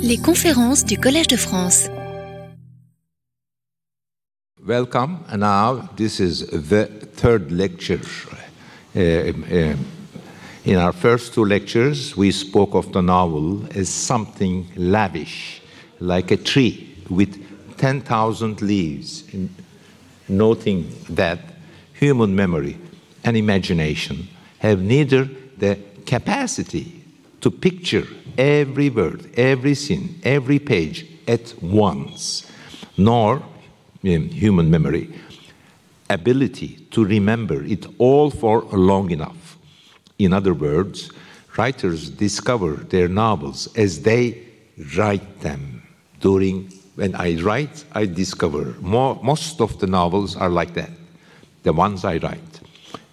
Les conférences du Collège de France. Welcome. And now this is the third lecture. Uh, uh, in our first two lectures, we spoke of the novel as something lavish, like a tree with 10,000 leaves, noting that human memory and imagination have neither the capacity to picture every word, every scene, every page at once, nor in human memory ability to remember it all for long enough. In other words, writers discover their novels as they write them. During when I write, I discover more, most of the novels are like that, the ones I write.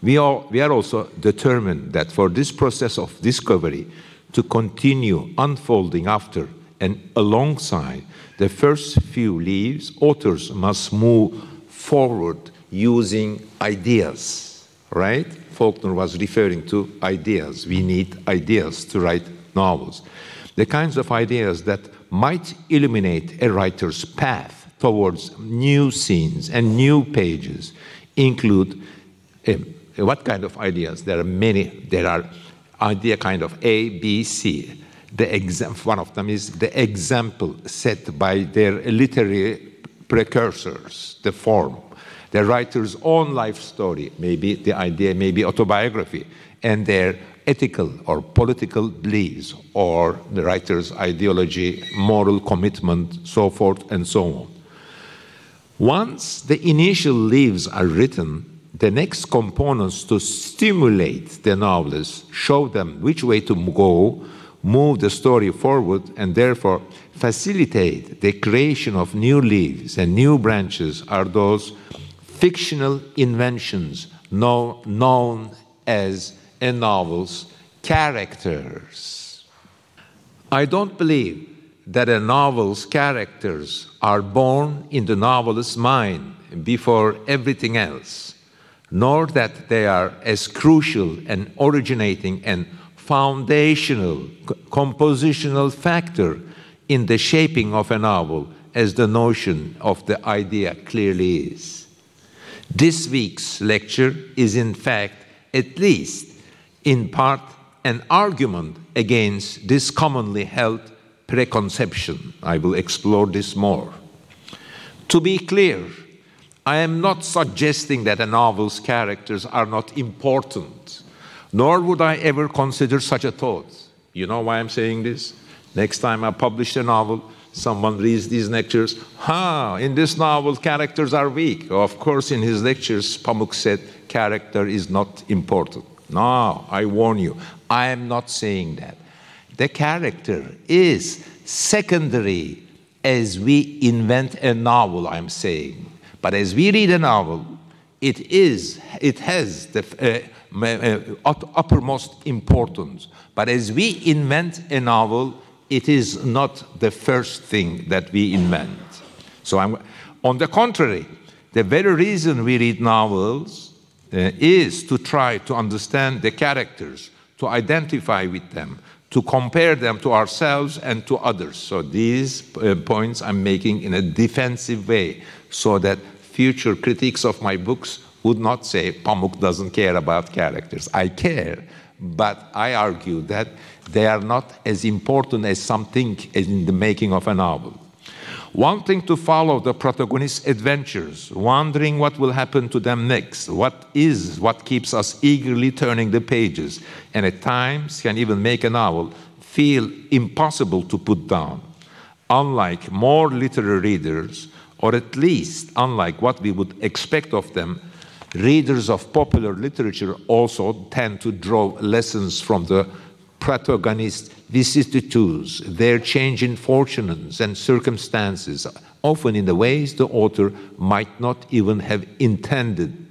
We are, we are also determined that for this process of discovery to continue unfolding after and alongside the first few leaves, authors must move forward using ideas, right? Faulkner was referring to ideas. We need ideas to write novels. The kinds of ideas that might illuminate a writer's path towards new scenes and new pages include uh, what kind of ideas? There are many. There are idea kind of A, B, C. The exam- one of them is the example set by their literary precursors, the form. The writer's own life story, maybe the idea, maybe autobiography, and their ethical or political beliefs, or the writer's ideology, moral commitment, so forth and so on. Once the initial leaves are written, the next components to stimulate the novelist, show them which way to go, move the story forward, and therefore facilitate the creation of new leaves and new branches are those fictional inventions known, known as a novel's characters. I don't believe that a novel's characters are born in the novelist's mind before everything else nor that they are as crucial and originating and foundational compositional factor in the shaping of a novel as the notion of the idea clearly is. This week's lecture is, in fact, at least in part, an argument against this commonly held preconception. I will explore this more. To be clear, I am not suggesting that a novel's characters are not important, nor would I ever consider such a thought. You know why I'm saying this? Next time I publish a novel, someone reads these lectures. Ha, in this novel, characters are weak. Of course, in his lectures, Pamuk said character is not important. No, I warn you, I am not saying that. The character is secondary as we invent a novel, I'm saying. But as we read a novel, it is, it has the uh, uh, uppermost importance. But as we invent a novel, it is not the first thing that we invent. So, I'm, on the contrary, the very reason we read novels uh, is to try to understand the characters, to identify with them, to compare them to ourselves and to others. So, these uh, points I'm making in a defensive way so that future critics of my books would not say Pamuk doesn't care about characters. I care, but I argue that they are not as important as some think in the making of a novel. Wanting to follow the protagonist's adventures, wondering what will happen to them next, what is what keeps us eagerly turning the pages, and at times can even make a novel feel impossible to put down. Unlike more literary readers, or at least, unlike what we would expect of them, readers of popular literature also tend to draw lessons from the protagonist's vicissitudes, their change in fortunes and circumstances, often in the ways the author might not even have intended.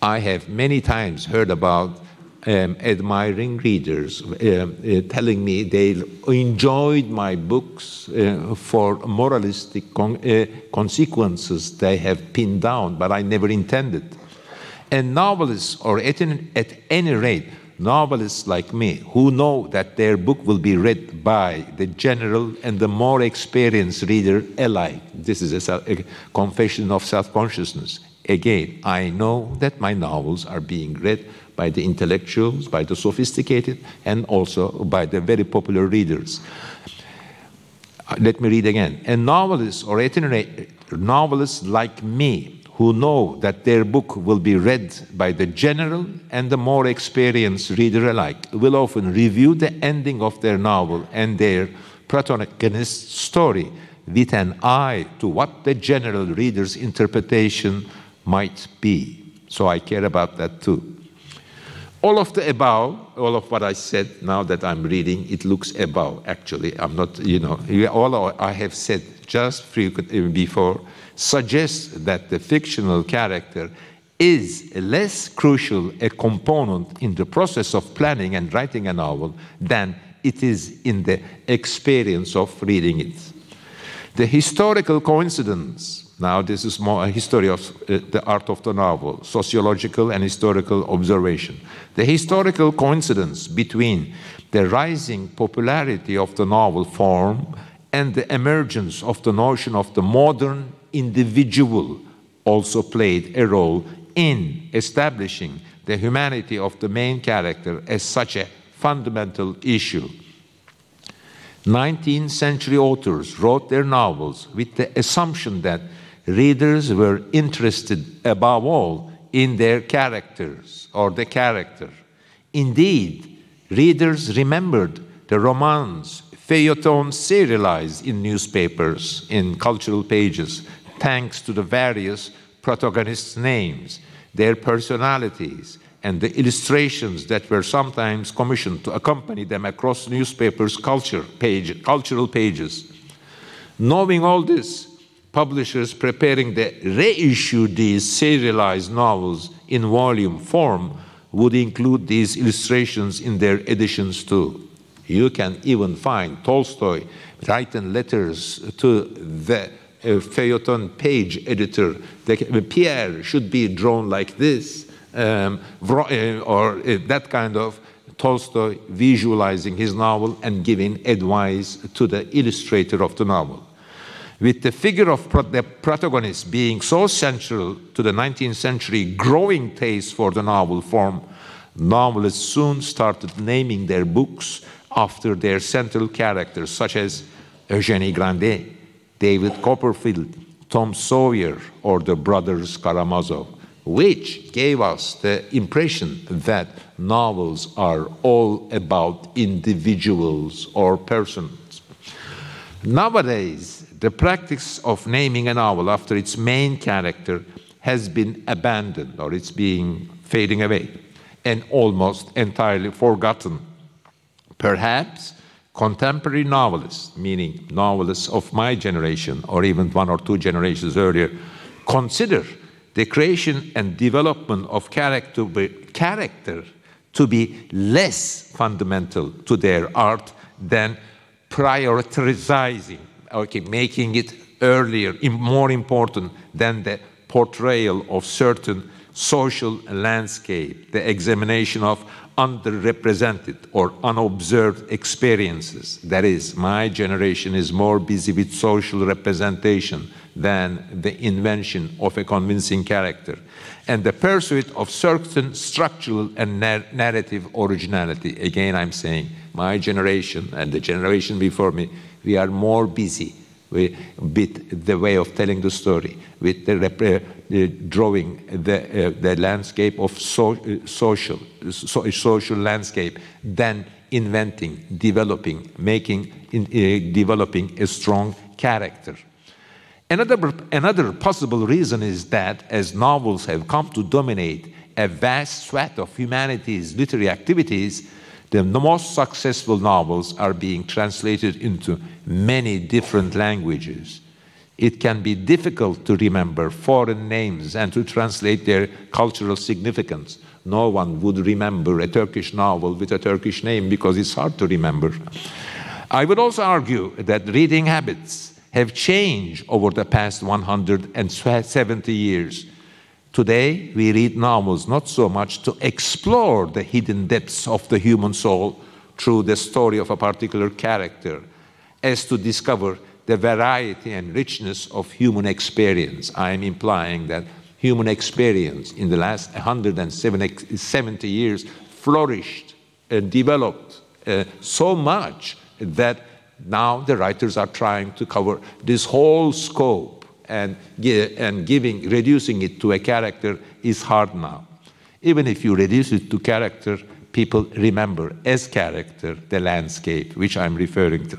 I have many times heard about um, admiring readers uh, uh, telling me they enjoyed my books uh, for moralistic con uh, consequences they have pinned down, but I never intended. And novelists, or at, an, at any rate, novelists like me who know that their book will be read by the general and the more experienced reader alike. This is a, a confession of self consciousness. Again, I know that my novels are being read by the intellectuals, by the sophisticated, and also by the very popular readers. Uh, let me read again. A novelist or itinerant novelist like me who know that their book will be read by the general and the more experienced reader alike will often review the ending of their novel and their protagonist's story with an eye to what the general reader's interpretation might be. So I care about that too. All of the above, all of what I said now that I'm reading, it looks above, actually. I'm not, you know, all I have said just uh, before suggests that the fictional character is a less crucial a component in the process of planning and writing a novel than it is in the experience of reading it. The historical coincidence now, this is more a history of uh, the art of the novel, sociological and historical observation. The historical coincidence between the rising popularity of the novel form and the emergence of the notion of the modern individual also played a role in establishing the humanity of the main character as such a fundamental issue. 19th century authors wrote their novels with the assumption that readers were interested above all in their characters or the character. Indeed, readers remembered the romans, feuilletons serialized in newspapers, in cultural pages, thanks to the various protagonists' names, their personalities, and the illustrations that were sometimes commissioned to accompany them across newspapers' culture page, cultural pages. Knowing all this, publishers preparing to reissue these serialized novels in volume form would include these illustrations in their editions too. You can even find Tolstoy writing letters to the uh, feuilleton page editor. The, Pierre should be drawn like this, um, uh, or uh, that kind of Tolstoy visualizing his novel and giving advice to the illustrator of the novel with the figure of the protagonist being so central to the 19th century growing taste for the novel form, novelists soon started naming their books after their central characters, such as Eugenie Grandet, David Copperfield, Tom Sawyer, or the brothers Karamazov, which gave us the impression that novels are all about individuals or persons. Nowadays, the practice of naming a novel after its main character has been abandoned or it's being fading away and almost entirely forgotten. Perhaps contemporary novelists, meaning novelists of my generation or even one or two generations earlier, consider the creation and development of character, character to be less fundamental to their art than prioritizing okay, making it earlier, more important than the portrayal of certain social landscape, the examination of underrepresented or unobserved experiences. That is, my generation is more busy with social representation than the invention of a convincing character and the pursuit of certain structural and narrative originality. Again, I'm saying my generation and the generation before me we are more busy with the way of telling the story, with the, uh, drawing the, uh, the landscape of so, uh, social, so, social landscape than inventing, developing, making, in, uh, developing a strong character. Another, another possible reason is that as novels have come to dominate a vast swath of humanity's literary activities, the most successful novels are being translated into many different languages. It can be difficult to remember foreign names and to translate their cultural significance. No one would remember a Turkish novel with a Turkish name because it's hard to remember. I would also argue that reading habits have changed over the past 170 years. Today, we read novels not so much to explore the hidden depths of the human soul through the story of a particular character as to discover the variety and richness of human experience. I am implying that human experience in the last 170 years flourished and developed uh, so much that now the writers are trying to cover this whole scope and, and giving, reducing it to a character is hard now. Even if you reduce it to character, people remember as character the landscape, which I'm referring to.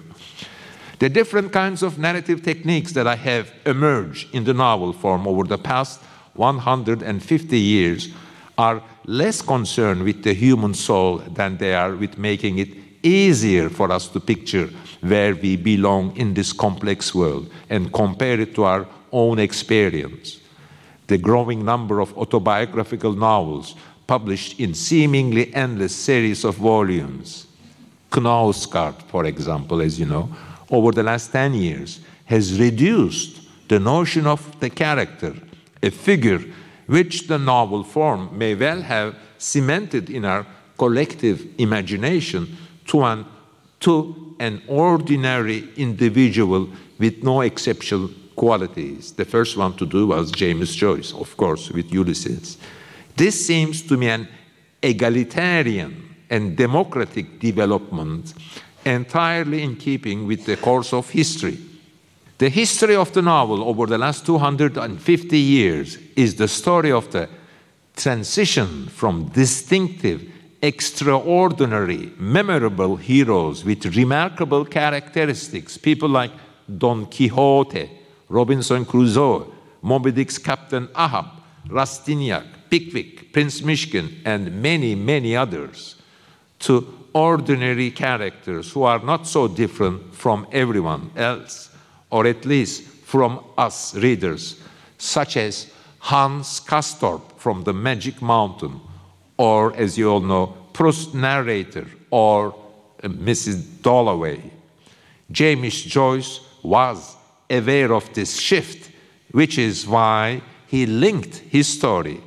The different kinds of narrative techniques that I have emerged in the novel form over the past 150 years are less concerned with the human soul than they are with making it easier for us to picture where we belong in this complex world and compare it to our own experience. The growing number of autobiographical novels published in seemingly endless series of volumes. Knausgaard, for example, as you know, over the last 10 years has reduced the notion of the character, a figure which the novel form may well have cemented in our collective imagination to an, to an ordinary individual with no exceptional qualities. The first one to do was James Joyce, of course, with Ulysses. This seems to me an egalitarian and democratic development entirely in keeping with the course of history. The history of the novel over the last 250 years is the story of the transition from distinctive extraordinary, memorable heroes with remarkable characteristics, people like Don Quixote, Robinson Crusoe, Moby Dick's Captain Ahab, Rastignac, Pickwick, Prince Myshkin, and many, many others, to ordinary characters who are not so different from everyone else, or at least from us readers, such as Hans Castorp from the Magic Mountain, or, as you all know, Proust narrator or uh, Mrs. Dalloway. James Joyce was aware of this shift, which is why he linked his story,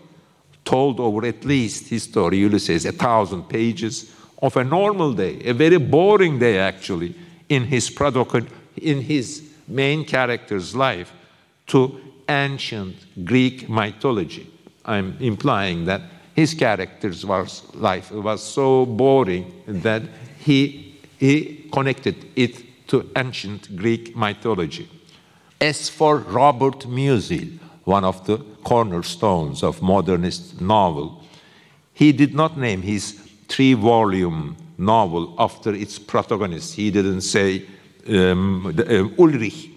told over at least his story, Ulysses, a thousand pages of a normal day, a very boring day actually, in his in his main character's life, to ancient Greek mythology. I'm implying that his character's was, life was so boring that he, he connected it to ancient Greek mythology. As for Robert Musil, one of the cornerstones of modernist novel, he did not name his three volume novel after its protagonist. He didn't say um, the, uh, Ulrich,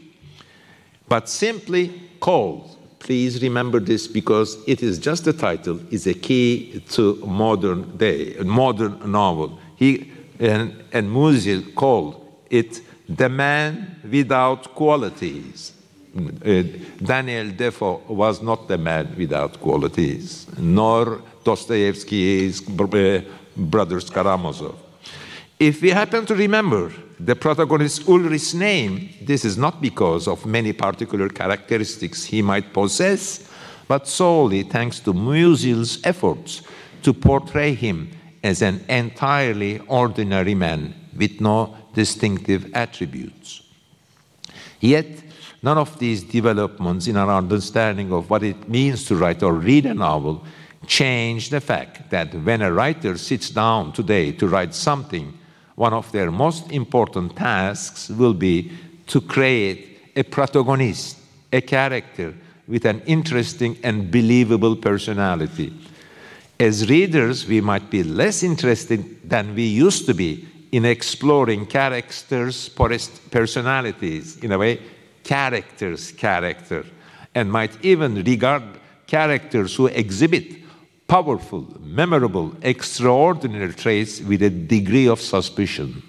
but simply called Please remember this because it is just the title is a key to modern day, modern novel. He and, and called it the man without qualities. Uh, Daniel Defoe was not the man without qualities, nor Dostoevsky's uh, brothers Karamazov. If we happen to remember the protagonist Ulrich's name, this is not because of many particular characteristics he might possess, but solely thanks to Musil's efforts to portray him as an entirely ordinary man with no distinctive attributes. Yet, none of these developments in our understanding of what it means to write or read a novel change the fact that when a writer sits down today to write something one of their most important tasks will be to create a protagonist, a character with an interesting and believable personality. As readers, we might be less interested than we used to be in exploring characters' personalities, in a way, characters' character, and might even regard characters who exhibit powerful, memorable, extraordinary traits with a degree of suspicion.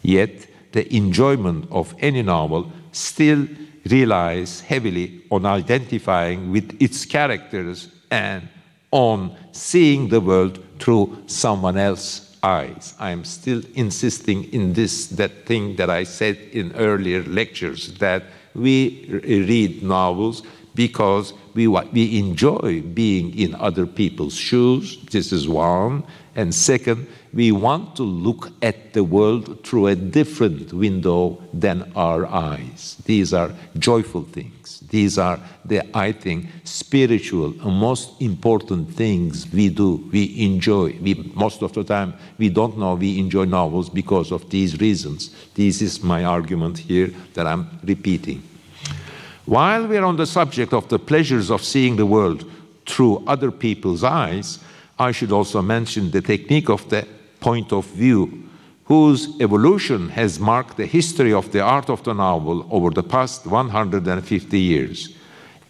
Yet, the enjoyment of any novel still relies heavily on identifying with its characters and on seeing the world through someone else's eyes. I am still insisting in this that thing that I said in earlier lectures that we read novels because we, we enjoy being in other people's shoes. This is one. And second, we want to look at the world through a different window than our eyes. These are joyful things. These are the, I think, spiritual and most important things we do, we enjoy. We, most of the time, we don't know we enjoy novels because of these reasons. This is my argument here that I'm repeating. While we're on the subject of the pleasures of seeing the world through other people's eyes, I should also mention the technique of the point of view, whose evolution has marked the history of the art of the novel over the past 150 years.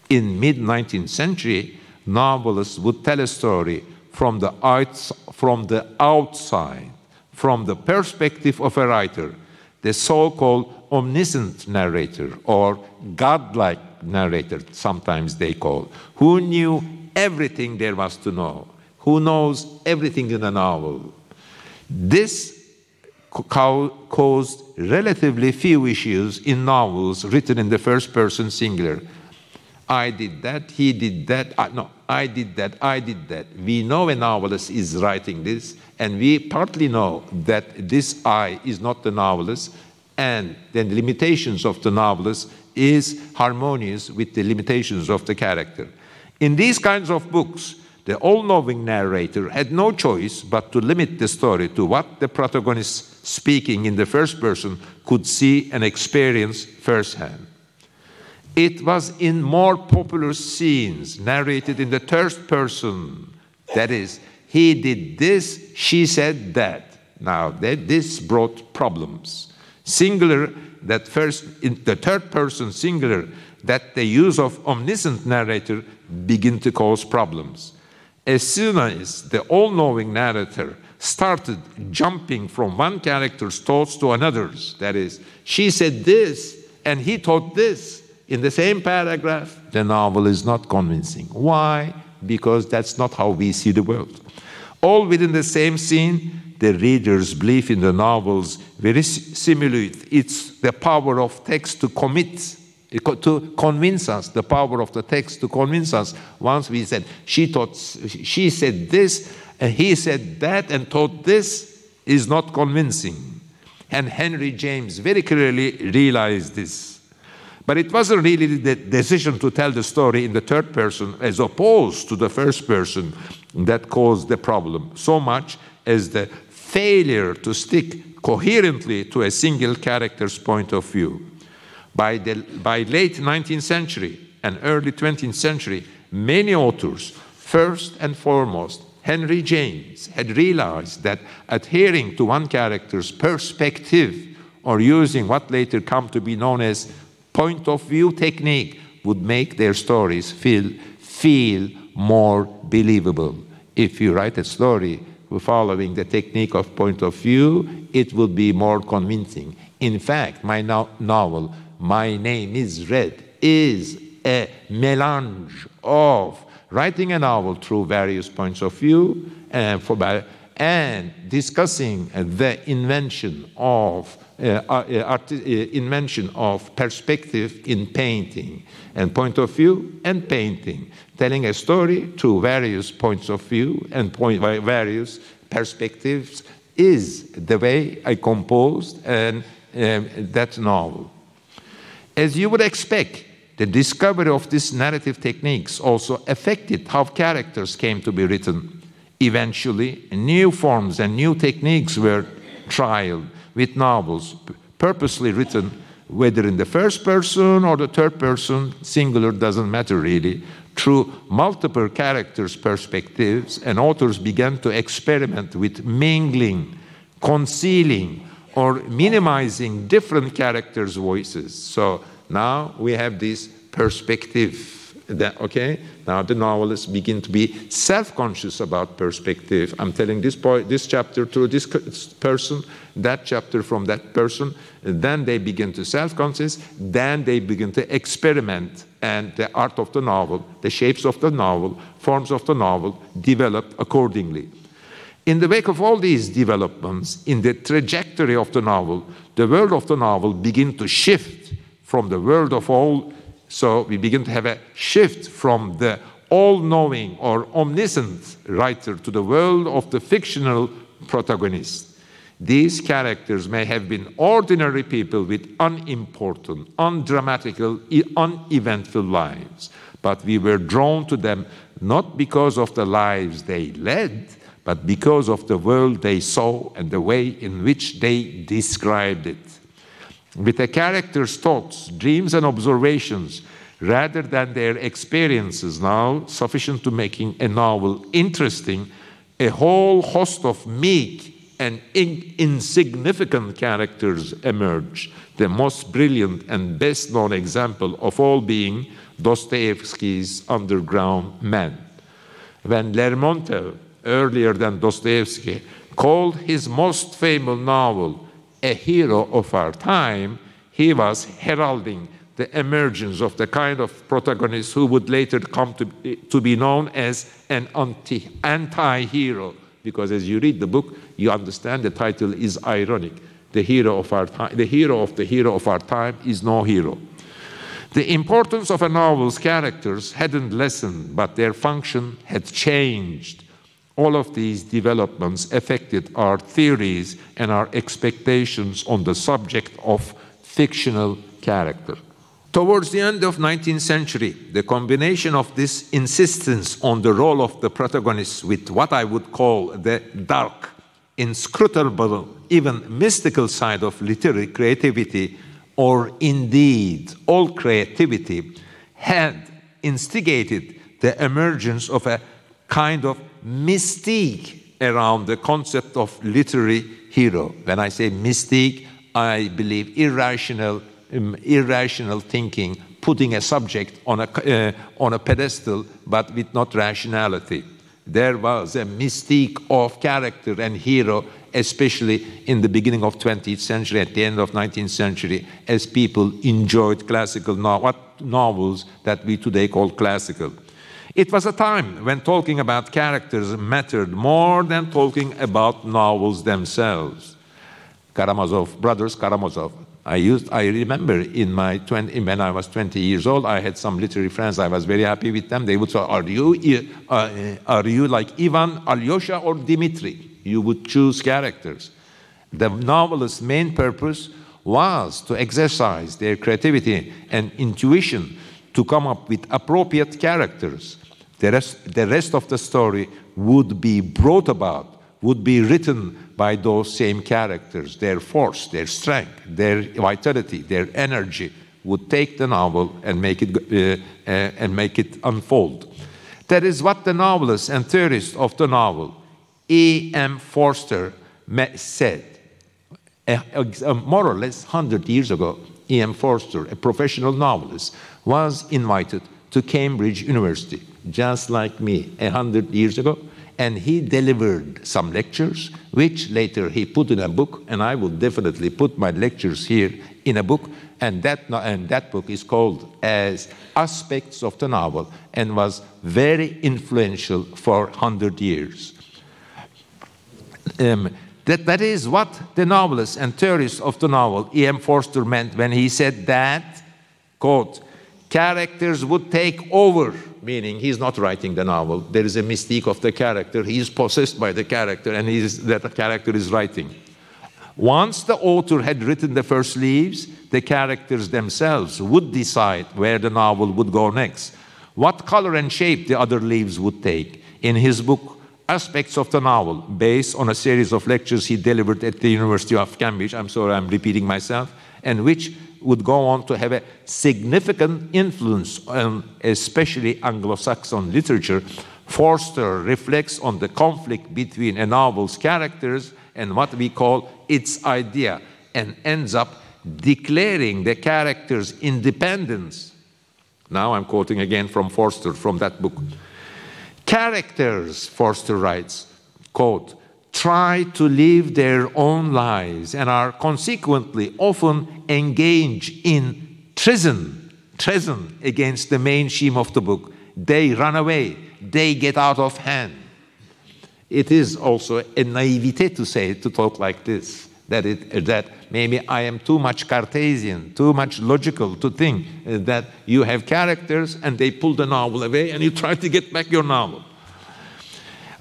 In mid-19th century, novelists would tell a story from the, outs from the outside, from the perspective of a writer, the so-called omniscient narrator or godlike narrator, sometimes they call, who knew everything there was to know who knows everything in a novel. This caused relatively few issues in novels written in the first person singular. I did that, he did that, I, no, I did that, I did that. We know a novelist is writing this, and we partly know that this I is not the novelist, and then the limitations of the novelist is harmonious with the limitations of the character. In these kinds of books, the all knowing narrator had no choice but to limit the story to what the protagonist speaking in the first person could see and experience firsthand. It was in more popular scenes narrated in the third person. That is, he did this, she said that. Now, that this brought problems. Singular, that first, in the third person singular, that the use of omniscient narrator begin to cause problems as soon as the all knowing narrator started jumping from one character's thoughts to another's, that is, she said this and he thought this in the same paragraph, the novel is not convincing. Why? Because that's not how we see the world. All within the same scene, the reader's belief in the novels very similar. it's the power of text to commit to convince us, the power of the text to convince us. Once we said, she thought, she said this, and he said that, and thought this is not convincing. And Henry James very clearly realized this. But it wasn't really the decision to tell the story in the third person as opposed to the first person that caused the problem, so much as the failure to stick coherently to a single character's point of view. By, the, by late 19th century and early 20th century, many authors, first and foremost, Henry James, had realized that adhering to one character's perspective or using what later come to be known as point of view technique would make their stories feel, feel more believable. If you write a story following the technique of point of view, it will be more convincing. In fact, my no novel my Name is Red is a melange of writing a novel through various points of view and, for, and discussing the invention of uh, uh, uh, invention of perspective in painting and point of view and painting, telling a story through various points of view and point, various perspectives is the way I composed and, um, that novel. As you would expect, the discovery of these narrative techniques also affected how characters came to be written. Eventually, new forms and new techniques were tried with novels purposely written, whether in the first person or the third person, singular doesn't matter really, through multiple characters' perspectives, and authors began to experiment with mingling, concealing, or minimizing different characters' voices. So now we have this perspective. That, okay, now the novelists begin to be self-conscious about perspective. I'm telling this point, this chapter through this person, that chapter from that person. then they begin to self-conscious. Then they begin to experiment, and the art of the novel, the shapes of the novel, forms of the novel develop accordingly. In the wake of all these developments, in the trajectory of the novel, the world of the novel begin to shift from the world of all So we begin to have a shift from the all knowing or omniscient writer to the world of the fictional protagonist. These characters may have been ordinary people with unimportant, undramatical, uneventful lives, but we were drawn to them not because of the lives they led, but because of the world they saw and the way in which they described it. With a character's thoughts, dreams, and observations, rather than their experiences now sufficient to making a novel interesting, a whole host of meek and in insignificant characters emerge, the most brilliant and best known example of all being Dostoevsky's Underground Man. When Lermontov, earlier than Dostoevsky, called his most famous novel a hero of our time, he was heralding the emergence of the kind of protagonist who would later come to, to be known as an anti-hero. Because as you read the book, you understand the title is ironic. The hero of our time, the hero of the hero of our time is no hero. The importance of a novel's characters hadn't lessened, but their function had changed. All of these developments affected our theories and our expectations on the subject of fictional character. Towards the end of 19th century, the combination of this insistence on the role of the protagonist with what I would call the dark, inscrutable, even mystical side of literary creativity, or indeed all creativity, had instigated the emergence of a kind of mystique around the concept of literary hero. When I say mystique, I believe irrational um, irrational thinking, putting a subject on a, uh, on a pedestal but with not rationality. There was a mystique of character and hero, especially in the beginning of 20th century, at the end of 19th century, as people enjoyed classical no what novels that we today call classical. It was a time when talking about characters mattered more than talking about novels themselves. Karamazov, brothers Karamazov, I used, I remember in my 20, when I was 20 years old, I had some literary friends. I was very happy with them. They would say, "Are you, uh, are you like Ivan, Alyosha, or Dmitri?" You would choose characters. The novelist's main purpose was to exercise their creativity and intuition to come up with appropriate characters. The rest, the rest of the story would be brought about would be written by those same characters. Their force, their strength, their vitality, their energy would take the novel and make it, uh, uh, and make it unfold. That is what the novelist and theorist of the novel, E.M. Forster, said. more or less 100 years ago, E.M. Forster, a professional novelist, was invited to Cambridge University, just like me, 100 years ago and he delivered some lectures, which later he put in a book, and I will definitely put my lectures here in a book, and that, and that book is called as Aspects of the Novel, and was very influential for 100 years. Um, that, that is what the novelist and theorist of the novel, E.M. Forster, meant when he said that, quote, characters would take over meaning he's not writing the novel. There is a mystique of the character. He is possessed by the character, and is, that character is writing. Once the author had written the first leaves, the characters themselves would decide where the novel would go next, what color and shape the other leaves would take. In his book, Aspects of the Novel, based on a series of lectures he delivered at the University of Cambridge, I'm sorry I'm repeating myself, and which would go on to have a significant influence on especially Anglo-Saxon literature, Forster reflects on the conflict between a novel's characters and what we call its idea, and ends up declaring the character's independence. Now I'm quoting again from Forster from that book. Characters, Forster writes, quote, try to live their own lives and are consequently often engaged in treason, treason against the main scheme of the book. They run away, they get out of hand. It is also a naivete to say, to talk like this. that, it, that maybe I am too much Cartesian, too much logical to think uh, that you have characters and they pull the novel away and you try to get back your novel.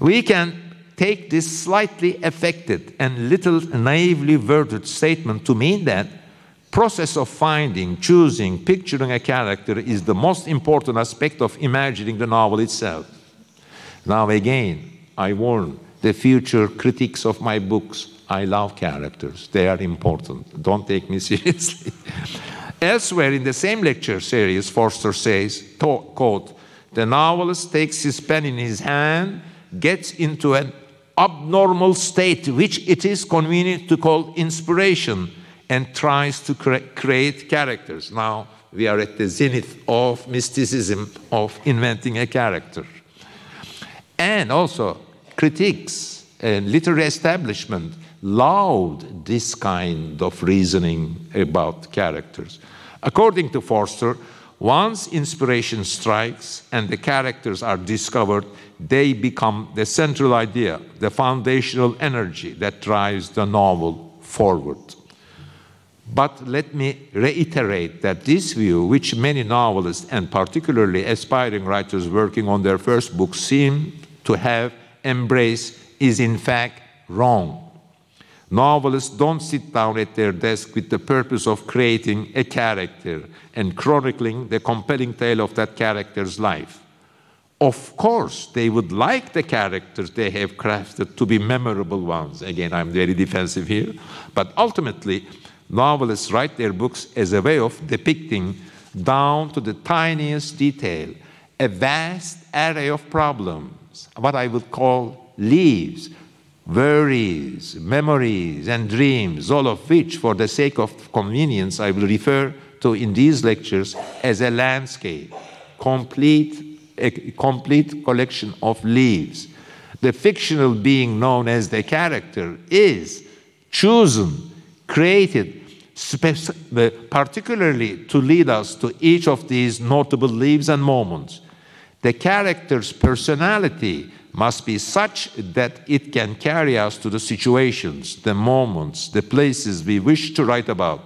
We can take this slightly affected and little naively worded statement to mean that process of finding, choosing, picturing a character is the most important aspect of imagining the novel itself. Now again, I warn the future critics of my books I love characters. They are important. Don't take me seriously. Elsewhere in the same lecture series, Forster says, quote, the novelist takes his pen in his hand, gets into an abnormal state, which it is convenient to call inspiration, and tries to cre create characters. Now, we are at the zenith of mysticism of inventing a character. And also, critics and literary establishment loved this kind of reasoning about characters. According to Forster, once inspiration strikes and the characters are discovered, they become the central idea, the foundational energy that drives the novel forward. But let me reiterate that this view, which many novelists and particularly aspiring writers working on their first book seem to have embraced, is in fact wrong. Novelists don't sit down at their desk with the purpose of creating a character and chronicling the compelling tale of that character's life. Of course, they would like the characters they have crafted to be memorable ones. Again, I'm very defensive here. But ultimately, novelists write their books as a way of depicting down to the tiniest detail a vast array of problems, what I would call leaves, worries, memories, and dreams, all of which, for the sake of convenience, I will refer to in these lectures as a landscape, complete, a complete collection of leaves. The fictional being known as the character is chosen, created, particularly to lead us to each of these notable leaves and moments. The character's personality must be such that it can carry us to the situations, the moments, the places we wish to write about.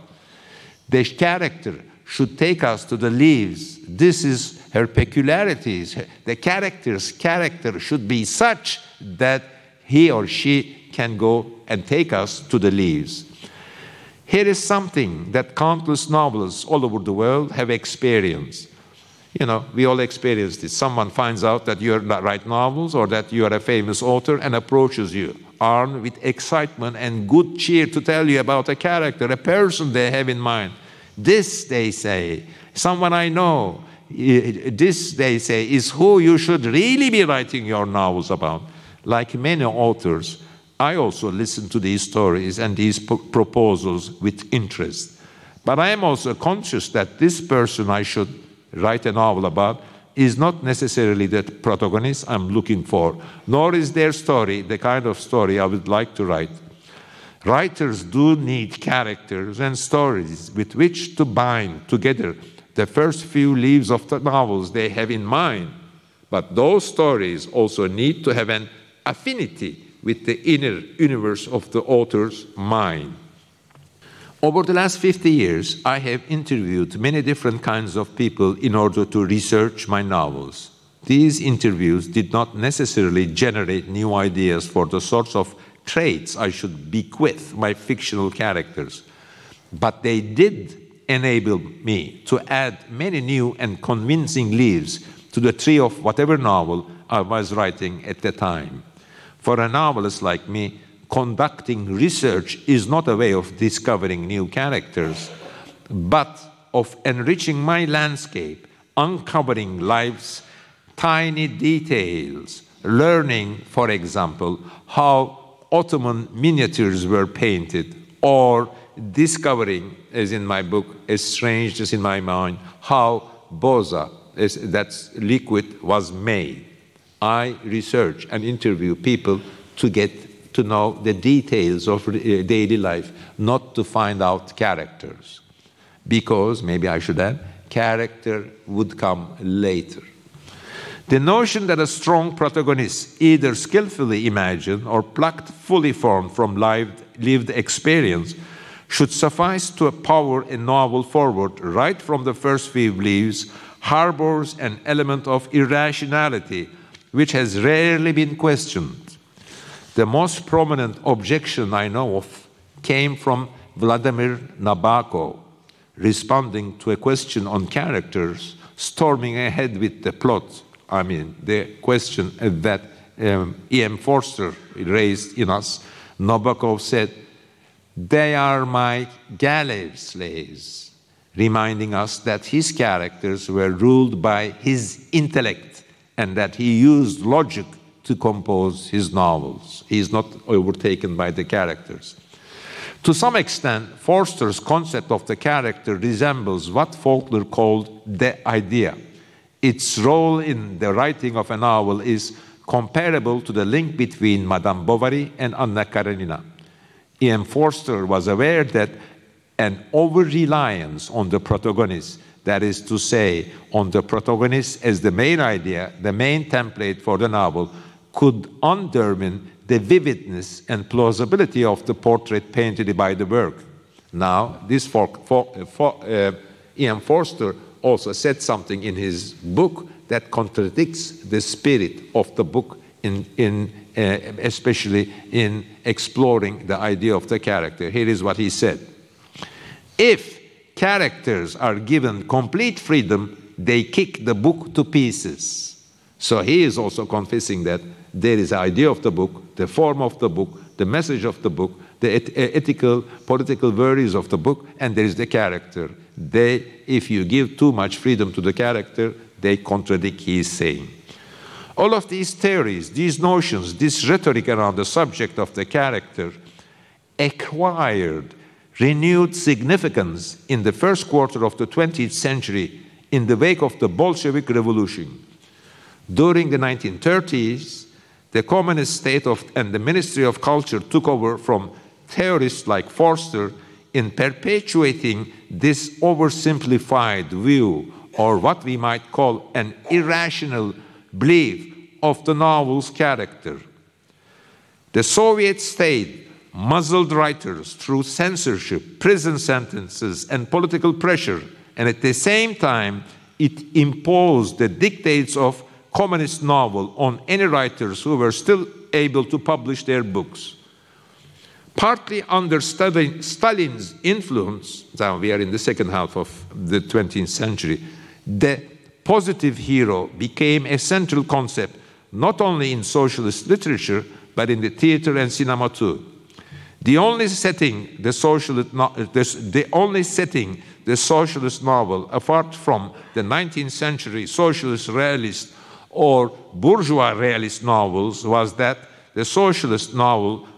The character should take us to the leaves. This is her peculiarities. The character's character should be such that he or she can go and take us to the leaves. Here is something that countless novelists all over the world have experienced. You know, we all experience this. Someone finds out that you write novels or that you are a famous author and approaches you, armed with excitement and good cheer to tell you about a character, a person they have in mind. This, they say, someone I know, this, they say, is who you should really be writing your novels about. Like many authors, I also listen to these stories and these proposals with interest. But I am also conscious that this person I should write a novel about is not necessarily the protagonist I'm looking for, nor is their story the kind of story I would like to write. Writers do need characters and stories with which to bind together the first few leaves of the novels they have in mind. But those stories also need to have an affinity with the inner universe of the author's mind. Over the last 50 years, I have interviewed many different kinds of people in order to research my novels. These interviews did not necessarily generate new ideas for the sorts of traits I should bequeath my fictional characters, but they did enable me to add many new and convincing leaves to the tree of whatever novel I was writing at the time. For a novelist like me, conducting research is not a way of discovering new characters, but of enriching my landscape, uncovering life's tiny details, learning, for example, how Ottoman miniatures were painted, or discovering, as in my book, A Strangeness in My Mind, how boza, that's liquid, was made. I research and interview people to get to know the details of uh, daily life, not to find out characters. Because, maybe I should add, character would come later. The notion that a strong protagonist, either skillfully imagined or plucked fully formed from lived, lived experience, should suffice to power a novel forward right from the first few leaves, harbors an element of irrationality which has rarely been questioned. The most prominent objection I know of came from Vladimir Nabokov, responding to a question on characters, storming ahead with the plot. I mean, the question that um, E.M. Forster raised in us, Nabokov said, They are my galley slaves, reminding us that his characters were ruled by his intellect and that he used logic to compose his novels. He is not overtaken by the characters. To some extent, Forster's concept of the character resembles what Faulkner called the idea. Its role in the writing of a novel is comparable to the link between Madame Bovary and Anna Karenina. E.M. Forster was aware that an over reliance on the protagonist, that is to say, on the protagonist as the main idea, the main template for the novel, could undermine the vividness and plausibility of the portrait painted by the work. Now, this for, for, for, uh, E.M. Forster also said something in his book that contradicts the spirit of the book, in, in, uh, especially in exploring the idea of the character. Here is what he said If characters are given complete freedom, they kick the book to pieces. So he is also confessing that there is the idea of the book, the form of the book, the message of the book, the et eh, ethical, political values of the book, and there is the character. They, if you give too much freedom to the character, they contradict his saying. All of these theories, these notions, this rhetoric around the subject of the character acquired renewed significance in the first quarter of the 20th century in the wake of the Bolshevik Revolution. During the 1930s, the Communist state of, and the Ministry of Culture took over from theorists like Forster in perpetuating this oversimplified view, or what we might call an irrational belief of the novel's character. The Soviet state muzzled writers through censorship, prison sentences, and political pressure, and at the same time, it imposed the dictates of communist novel on any writers who were still able to publish their books. Partly under Stalin's influence, now we are in the second half of the 20th century, the positive hero became a central concept not only in socialist literature but in the theater and cinema too. The only setting the socialist the only setting the socialist novel apart from the 19th century socialist realist or bourgeois realist novels was that the socialist novel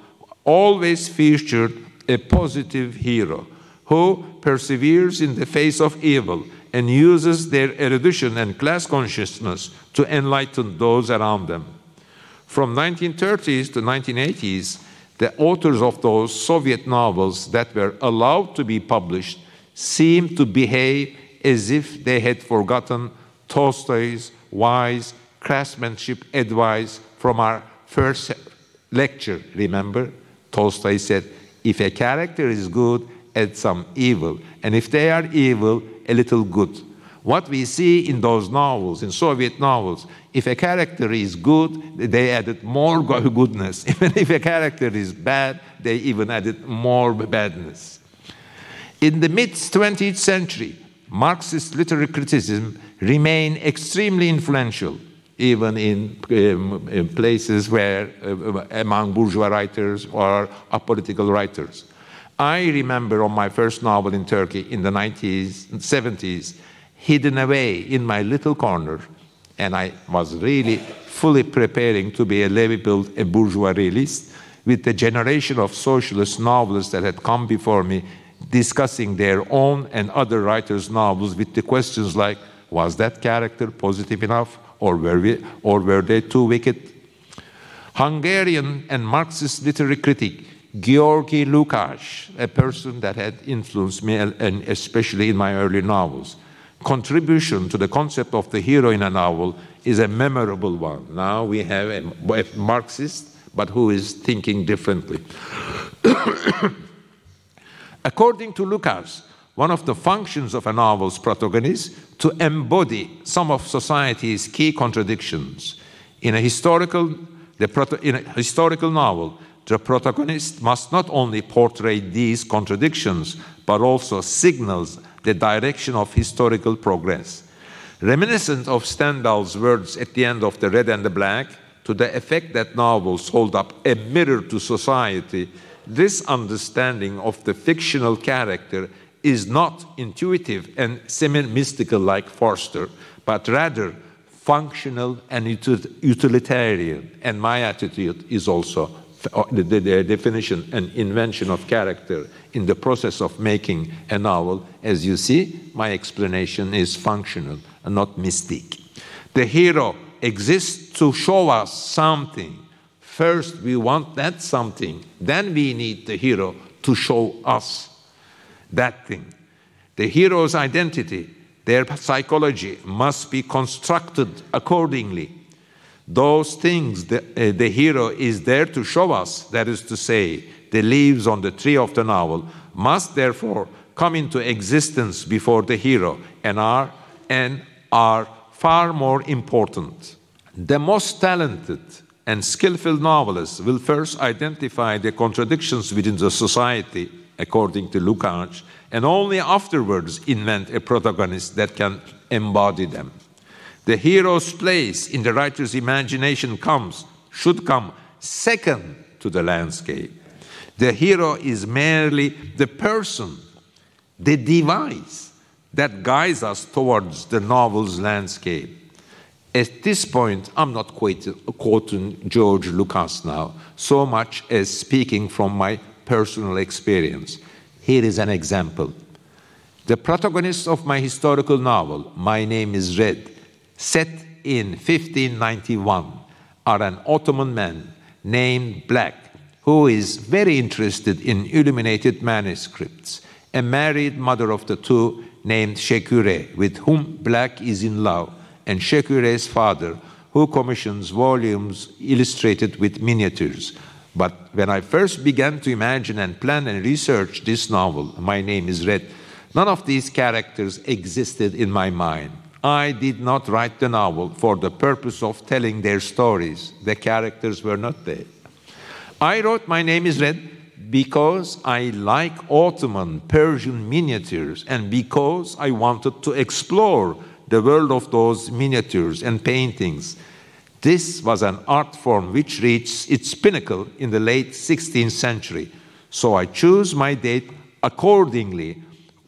always featured a positive hero who perseveres in the face of evil and uses their erudition and class consciousness to enlighten those around them. From 1930s to 1980s, the authors of those Soviet novels that were allowed to be published seemed to behave as if they had forgotten Tolstoy's wise craftsmanship advice from our first lecture. Remember, Tolstoy said, if a character is good, add some evil. And if they are evil, a little good. What we see in those novels, in Soviet novels, if a character is good, they added more goodness. Even if a character is bad, they even added more badness. In the mid 20th century, Marxist literary criticism remained extremely influential even in, um, in places where uh, among bourgeois writers or apolitical writers. I remember on my first novel in Turkey in the 90s, 70s, hidden away in my little corner, and I was really fully preparing to be a labeled a bourgeois realist with the generation of socialist novelists that had come before me discussing their own and other writers' novels with the questions like, was that character positive enough? Or were, we, or were they too wicked? Hungarian and Marxist literary critic Georgi Lukács, a person that had influenced me, and especially in my early novels, contribution to the concept of the hero in a novel is a memorable one. Now we have a, a Marxist, but who is thinking differently. According to Lukács, one of the functions of a novel's protagonist to embody some of society's key contradictions. In a historical, the in a historical novel, the protagonist must not only portray these contradictions, but also signals the direction of historical progress. Reminiscent of Stendhal's words at the end of The Red and the Black, to the effect that novels hold up a mirror to society, this understanding of the fictional character is not intuitive and semi-mystical like Forster, but rather functional and utilitarian. And my attitude is also uh, the, the, the, definition and invention of character in the process of making a novel. As you see, my explanation is functional and not mystic. The hero exists to show us something. First, we want that something. Then we need the hero to show us that thing. The hero's identity, their psychology must be constructed accordingly. Those things the, uh, the hero is there to show us, that is to say, the leaves on the tree of the novel, must therefore come into existence before the hero and are, and are far more important. The most talented and skillful novelists will first identify the contradictions within the society, according to Lukács, and only afterwards invent a protagonist that can embody them. The hero's place in the writer's imagination comes, should come, second to the landscape. The hero is merely the person, the device that guides us towards the novel's landscape. At this point, I'm not quite quoting George Lukács now, so much as speaking from my personal experience. Here is an example. The protagonist of my historical novel, My Name is Red, set in 1591, are an Ottoman man named Black, who is very interested in illuminated manuscripts, a married mother of the two named Shekure, with whom Black is in love and Shekure's father, who commissions volumes illustrated with miniatures. But when I first began to imagine and plan and research this novel, My Name is Red, none of these characters existed in my mind. I did not write the novel for the purpose of telling their stories. The characters were not there. I wrote My Name is Red because I like Ottoman Persian miniatures and because I wanted to explore the world of those miniatures and paintings. This was an art form which reached its pinnacle in the late 16th century. So I choose my date accordingly,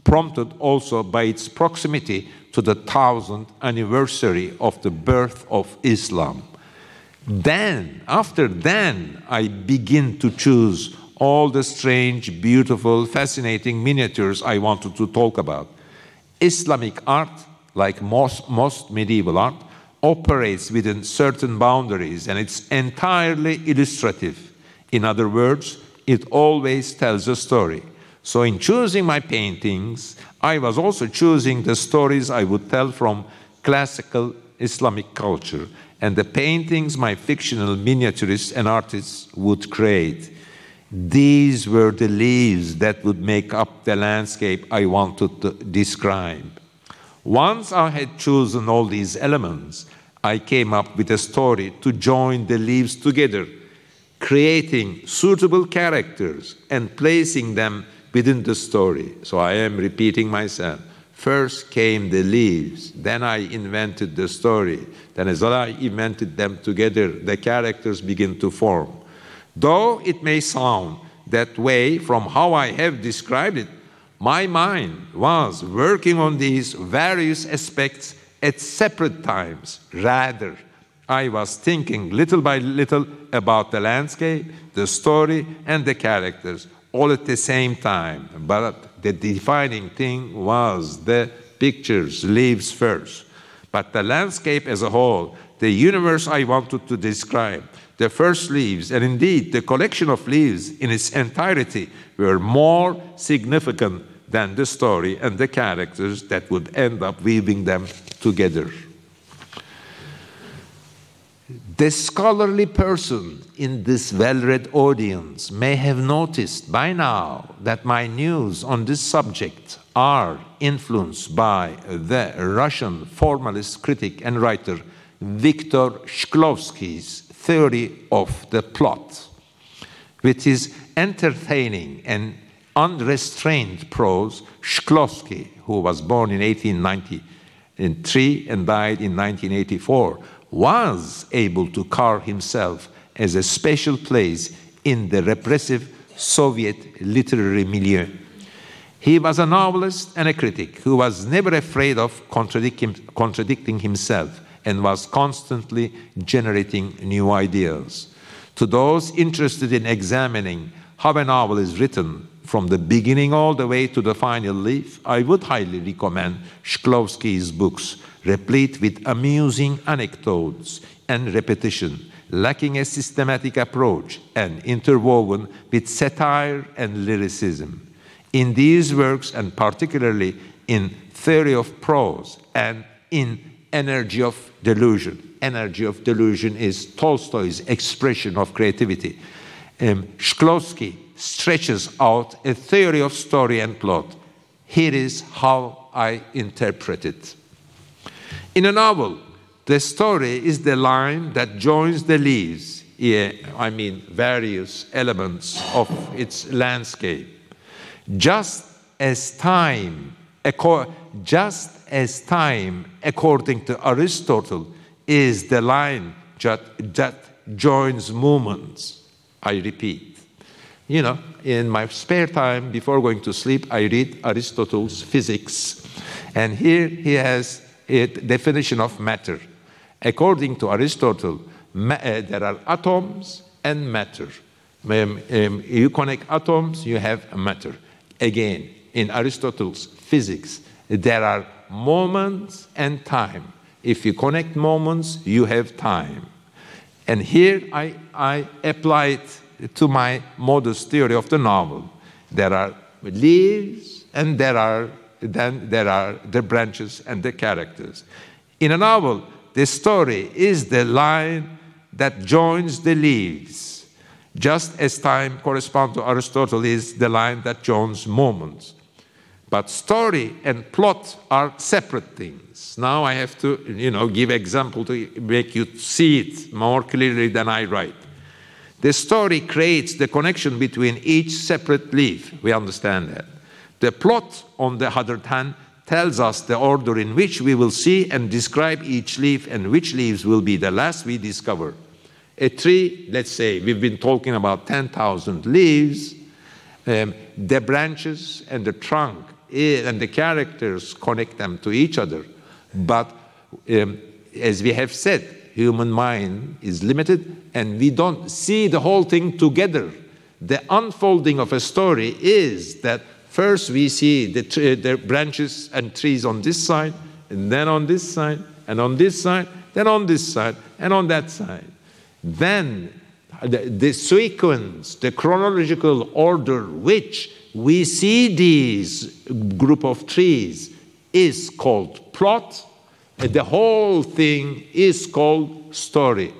prompted also by its proximity to the thousandth anniversary of the birth of Islam. Then, after then, I begin to choose all the strange, beautiful, fascinating miniatures I wanted to talk about. Islamic art like most, most medieval art, operates within certain boundaries and it's entirely illustrative. In other words, it always tells a story. So, in choosing my paintings, I was also choosing the stories I would tell from classical Islamic culture and the paintings my fictional miniaturists and artists would create. These were the leaves that would make up the landscape I wanted to describe. Once I had chosen all these elements, I came up with a story to join the leaves together, creating suitable characters and placing them within the story. So I am repeating myself. First came the leaves, then I invented the story. Then, as I invented them together, the characters begin to form. Though it may sound that way from how I have described it, my mind was working on these various aspects at separate times. Rather, I was thinking little by little about the landscape, the story, and the characters, all at the same time. But the defining thing was the pictures, leaves first. But the landscape as a whole, the universe I wanted to describe, the first leaves, and indeed the collection of leaves in its entirety, were more significant than the story and the characters that would end up weaving them together. The scholarly person in this well read audience may have noticed by now that my news on this subject are influenced by the Russian formalist critic and writer Viktor Shklovsky's theory of the plot. With his entertaining and unrestrained prose, Shklovsky, who was born in 1893 and died in 1984, was able to carve himself as a special place in the repressive Soviet literary milieu. He was a novelist and a critic who was never afraid of contradicting himself and was constantly generating new ideas. To those interested in examining how a novel is written from the beginning all the way to the final leaf, I would highly recommend Shklovsky's books, replete with amusing anecdotes and repetition, lacking a systematic approach and interwoven with satire and lyricism. In these works, and particularly in Theory of Prose and in Energy of Delusion, energy of delusion is Tolstoy's expression of creativity. Um, Shklovsky stretches out a theory of story and plot. Here is how I interpret it. In a novel, the story is the line that joins the leaves, yeah, I mean, various elements of its landscape. Just as time, just as time, according to Aristotle, is the line that joins movements. I repeat. You know, in my spare time before going to sleep, I read Aristotle's Physics. And here he has a definition of matter. According to Aristotle, uh, there are atoms and matter. Um, you connect atoms, you have matter. Again, in Aristotle's physics, there are moments and time. If you connect moments, you have time. And here I, I apply it to my modest theory of the novel. There are leaves and there are then there are the branches and the characters. In a novel, the story is the line that joins the leaves, just as time corresponds to Aristotle is the line that joins moments. But story and plot are separate things. Now I have to, you know, give example to make you see it more clearly than I write. The story creates the connection between each separate leaf. We understand that. The plot, on the other hand, tells us the order in which we will see and describe each leaf and which leaves will be the last we discover. A tree, let's say, we've been talking about 10,000 leaves, um, the branches and the trunk and the characters connect them to each other. But um, as we have said, human mind is limited and we don't see the whole thing together. The unfolding of a story is that first we see the, the branches and trees on this side, and then on this side, and on this side, then on this side, and on that side. Then the, the sequence, the chronological order which we see these group of trees is called plot, and the whole thing is called story.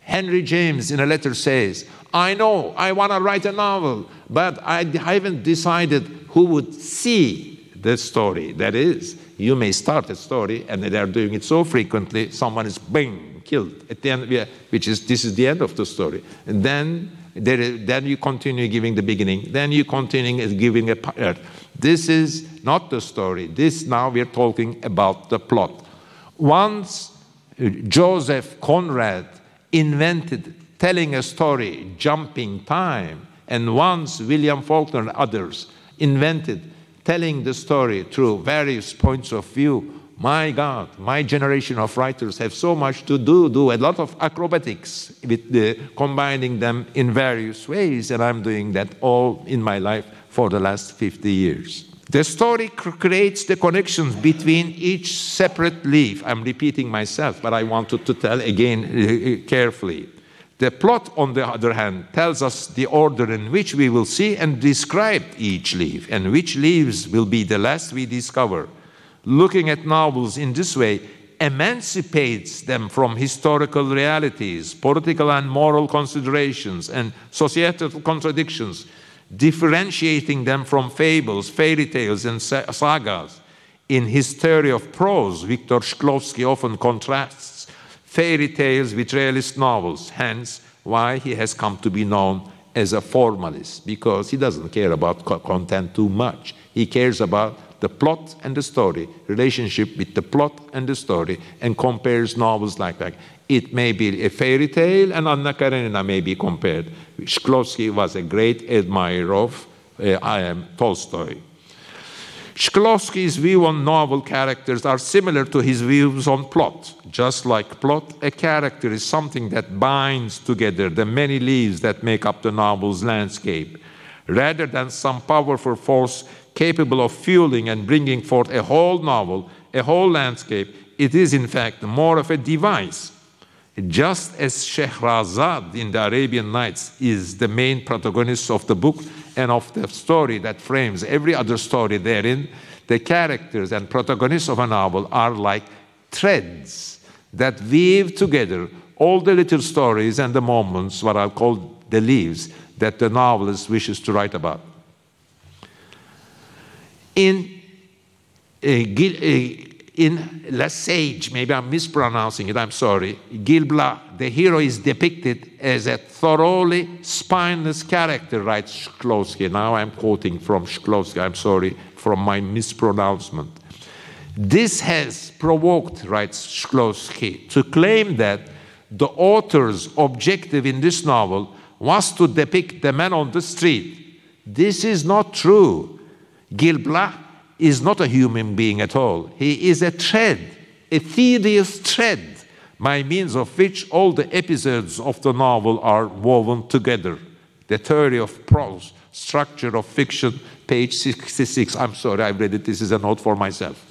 Henry James in a letter says, I know I want to write a novel, but I haven't decided who would see the story. That is, you may start a story, and they are doing it so frequently, someone is bing killed at the end, which is this is the end of the story. And then then you continue giving the beginning. Then you continue giving a part. This is not the story. This now we're talking about the plot. Once uh, Joseph Conrad invented telling a story, jumping time, and once William Faulkner and others invented telling the story through various points of view my God, my generation of writers have so much to do, do a lot of acrobatics with the, combining them in various ways, and I'm doing that all in my life for the last 50 years. The story creates the connections between each separate leaf. I'm repeating myself, but I wanted to tell again uh, uh, carefully. The plot, on the other hand, tells us the order in which we will see and describe each leaf, and which leaves will be the last we discover. Looking at novels in this way emancipates them from historical realities, political and moral considerations, and societal contradictions, differentiating them from fables, fairy tales, and sagas. In his theory of prose, Viktor Shklovsky often contrasts fairy tales with realist novels, hence why he has come to be known as a formalist, because he doesn't care about content too much. He cares about the plot and the story, relationship with the plot and the story, and compares novels like that. It may be a fairy tale, and Anna Karenina may be compared. Shklovsky was a great admirer of uh, I am Tolstoy. Shklovsky's view on novel characters are similar to his views on plot. Just like plot, a character is something that binds together the many leaves that make up the novel's landscape, rather than some powerful force capable of fueling and bringing forth a whole novel, a whole landscape. It is, in fact, more of a device. Just as Shehrazad in the Arabian Nights is the main protagonist of the book, and of the story that frames every other story therein, the characters and protagonists of a novel are like threads that weave together all the little stories and the moments, what I'll call the leaves, that the novelist wishes to write about. In uh, in Le Sage, maybe I'm mispronouncing it, I'm sorry, Gil Blas, the hero is depicted as a thoroughly spineless character, writes Shklovsky. Now I'm quoting from Shklovsky, I'm sorry from my mispronouncement. This has provoked, writes Shklovsky, to claim that the author's objective in this novel was to depict the man on the street. This is not true. Gil Blas is not a human being at all. He is a thread, a tedious thread, by means of which all the episodes of the novel are woven together. The theory of prose, structure of fiction, page 66. I'm sorry, I read it. This is a note for myself.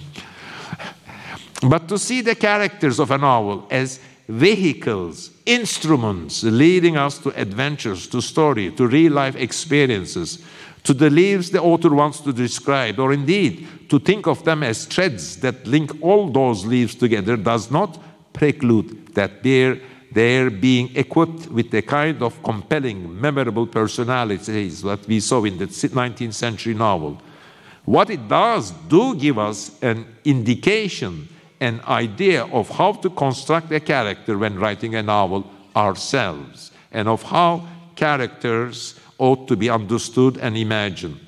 But to see the characters of a novel as vehicles, instruments leading us to adventures, to story, to real life experiences, to the leaves the author wants to describe, or indeed to think of them as threads that link all those leaves together, does not preclude that their, their being equipped with the kind of compelling, memorable personalities that we saw in the 19th century novel. What it does do give us an indication, an idea of how to construct a character when writing a novel ourselves, and of how characters ought to be understood and imagined.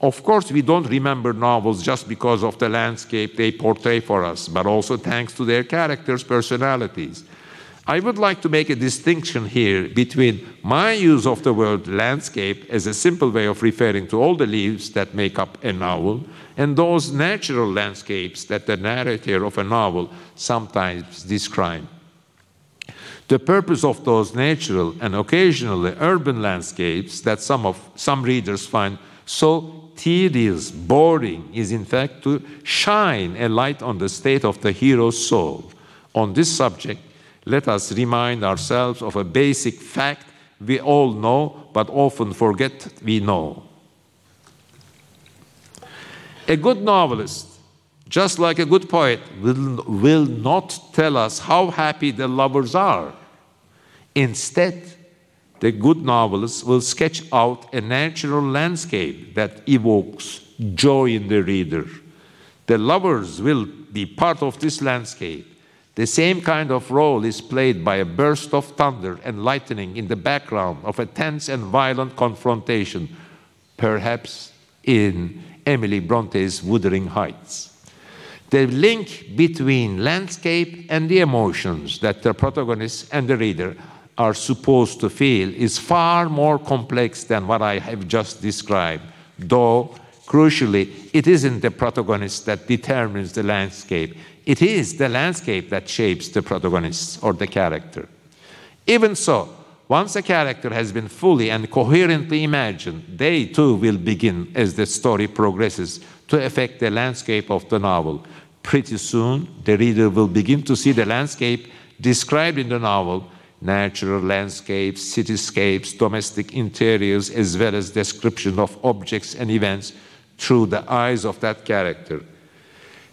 Of course, we don't remember novels just because of the landscape they portray for us, but also thanks to their characters' personalities. I would like to make a distinction here between my use of the word landscape as a simple way of referring to all the leaves that make up a novel, and those natural landscapes that the narrator of a novel sometimes describes. The purpose of those natural and occasionally urban landscapes that some, of, some readers find so tedious, boring, is in fact to shine a light on the state of the hero's soul. On this subject, let us remind ourselves of a basic fact we all know but often forget we know. A good novelist just like a good poet will, will not tell us how happy the lovers are. Instead, the good novelist will sketch out a natural landscape that evokes joy in the reader. The lovers will be part of this landscape. The same kind of role is played by a burst of thunder and lightning in the background of a tense and violent confrontation, perhaps in Emily Bronte's Wuthering Heights the link between landscape and the emotions that the protagonist and the reader are supposed to feel is far more complex than what I have just described, though crucially, it isn't the protagonist that determines the landscape. It is the landscape that shapes the protagonist or the character. Even so, once a character has been fully and coherently imagined, they too will begin as the story progresses to affect the landscape of the novel, Pretty soon, the reader will begin to see the landscape described in the novel natural landscapes, cityscapes, domestic interiors, as well as description of objects and events through the eyes of that character.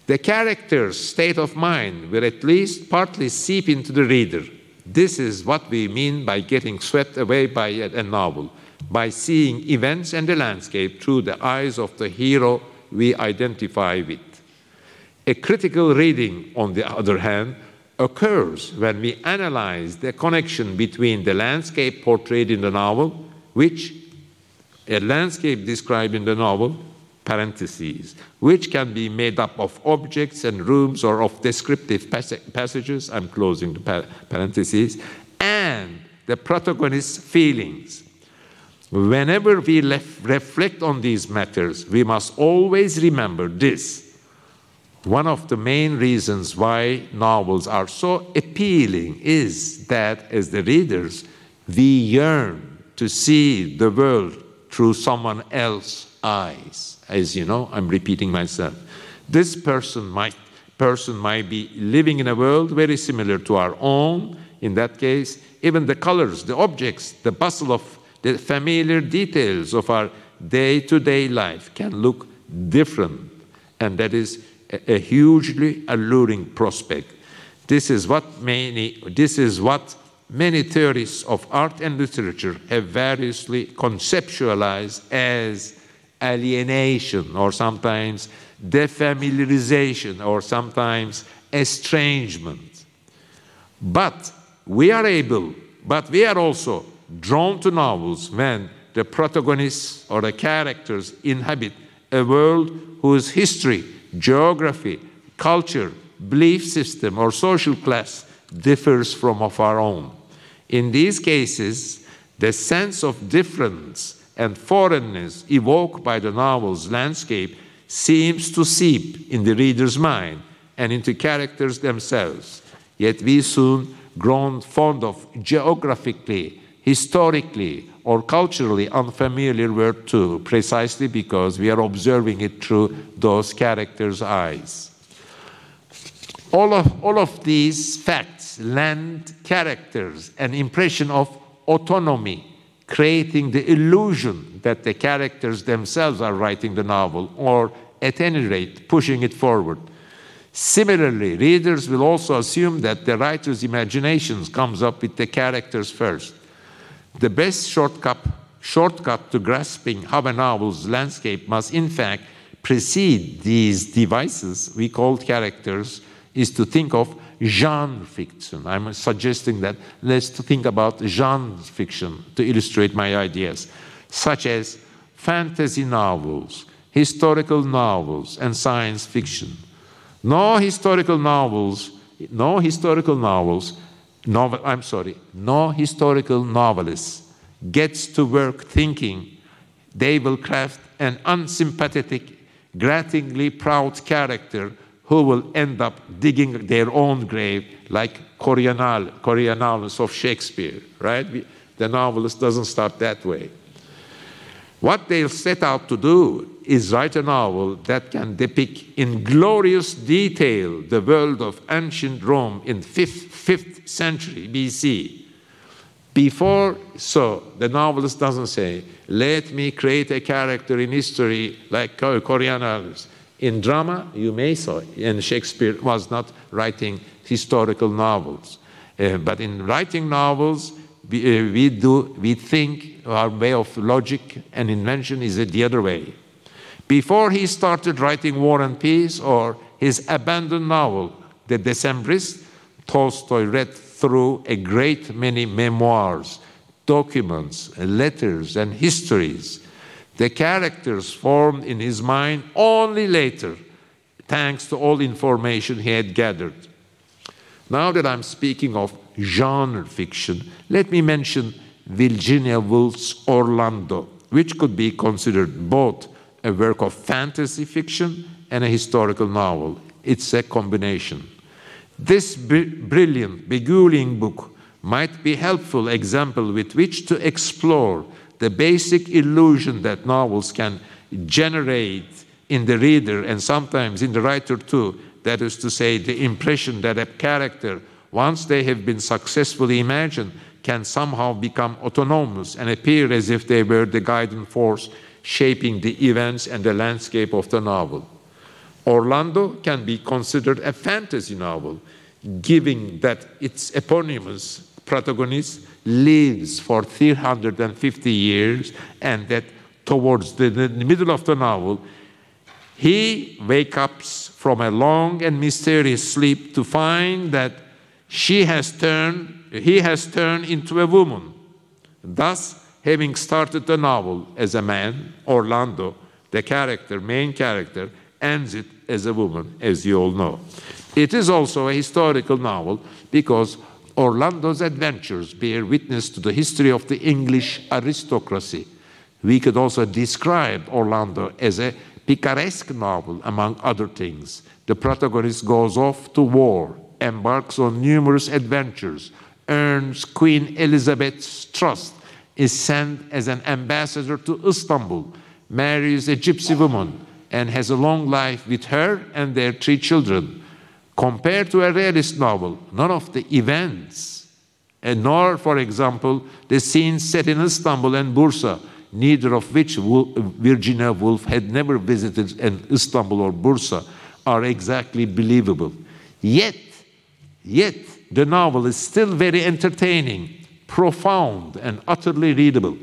The character's state of mind will at least partly seep into the reader. This is what we mean by getting swept away by a novel, by seeing events and the landscape through the eyes of the hero we identify with. A critical reading, on the other hand, occurs when we analyze the connection between the landscape portrayed in the novel, which a landscape described in the novel, parentheses, which can be made up of objects and rooms or of descriptive pas passages, I'm closing the parentheses, and the protagonist's feelings. Whenever we reflect on these matters, we must always remember this. One of the main reasons why novels are so appealing is that as the readers, we yearn to see the world through someone else's eyes. As you know, I'm repeating myself. This person might, person might be living in a world very similar to our own. In that case, even the colors, the objects, the bustle of the familiar details of our day to day life can look different. And that is a, hugely alluring prospect. This is what many, this is what many theorists of art and literature have variously conceptualized as alienation or sometimes defamiliarization or sometimes estrangement. But we are able, but we are also drawn to novels when the protagonists or the characters inhabit a world whose history, geography, culture, belief system, or social class differs from of our own. In these cases, the sense of difference and foreignness evoked by the novel's landscape seems to seep in the reader's mind and into characters themselves. Yet we soon grown fond of geographically historically or culturally unfamiliar word too, precisely because we are observing it through those characters' eyes. All of, all of these facts lend characters an impression of autonomy, creating the illusion that the characters themselves are writing the novel, or at any rate, pushing it forward. Similarly, readers will also assume that the writer's imaginations comes up with the characters first. The best shortcut, shortcut to grasping how a novel's landscape must in fact precede these devices we call characters is to think of genre fiction. I'm suggesting that let's think about genre fiction to illustrate my ideas, such as fantasy novels, historical novels, and science fiction. No historical novels, no historical novels novel, I'm sorry, no historical novelist gets to work thinking they will craft an unsympathetic, gratingly proud character who will end up digging their own grave like Coriolanus, of Shakespeare, right? The novelist doesn't start that way. What they'll set out to do is write a novel that can depict in glorious detail the world of ancient Rome in 5th, 5th century BC. Before, so the novelist doesn't say, let me create a character in history like Coriolanus. In drama, you may say, and Shakespeare was not writing historical novels. Uh, but in writing novels, we, uh, we, do, we think our way of logic and invention is the other way. Before he started writing War and Peace or his abandoned novel, The Decembrists, Tolstoy read through a great many memoirs, documents, letters, and histories. The characters formed in his mind only later, thanks to all information he had gathered. Now that I'm speaking of genre fiction, let me mention Virginia Woolf's Orlando, which could be considered both a work of fantasy fiction and a historical novel. It's a combination. This brilliant, beguiling book might be helpful example with which to explore the basic illusion that novels can generate in the reader and sometimes in the writer too. That is to say, the impression that a character once they have been successfully imagined, can somehow become autonomous and appear as if they were the guiding force shaping the events and the landscape of the novel. Orlando can be considered a fantasy novel, given that its eponymous protagonist lives for 350 years and that towards the, the middle of the novel, he wakes up from a long and mysterious sleep to find that she has turned, he has turned into a woman. Thus, having started the novel as a man, Orlando, the character, main character, ends it as a woman, as you all know. It is also a historical novel because Orlando's adventures bear witness to the history of the English aristocracy. We could also describe Orlando as a picaresque novel, among other things. The protagonist goes off to war, embarks on numerous adventures, earns Queen Elizabeth's trust, is sent as an ambassador to Istanbul, marries a gypsy woman, and has a long life with her and their three children. Compared to a realist novel, none of the events, and nor, for example, the scenes set in Istanbul and Bursa, neither of which Virginia Woolf had never visited in Istanbul or Bursa, are exactly believable. Yet, yet, the novel is still very entertaining, profound, and utterly readable.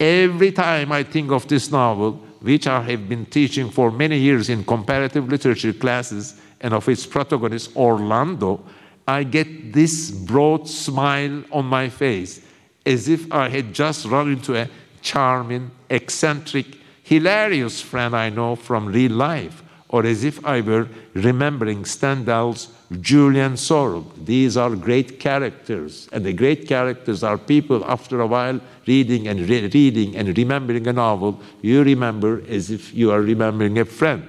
Every time I think of this novel, which I have been teaching for many years in comparative literature classes, and of its protagonist, Orlando, I get this broad smile on my face, as if I had just run into a charming, eccentric, hilarious friend I know from real life, or as if I were remembering Stendhal's Julien Sorel. These are great characters, and the great characters are people after a while reading and re- reading and remembering a novel, you remember as if you are remembering a friend.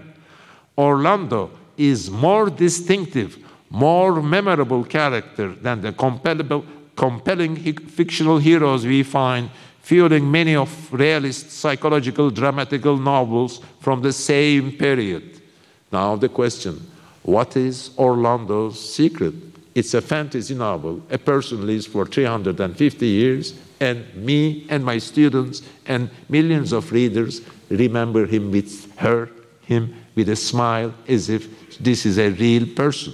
Orlando is more distinctive, more memorable character than the compelling fictional heroes we find fueling many of realist psychological dramatical novels from the same period. Now the question, what is Orlando's secret? It's a fantasy novel. A person lives for 350 years, and me and my students and millions of readers remember him with her, him with a smile as if this is a real person.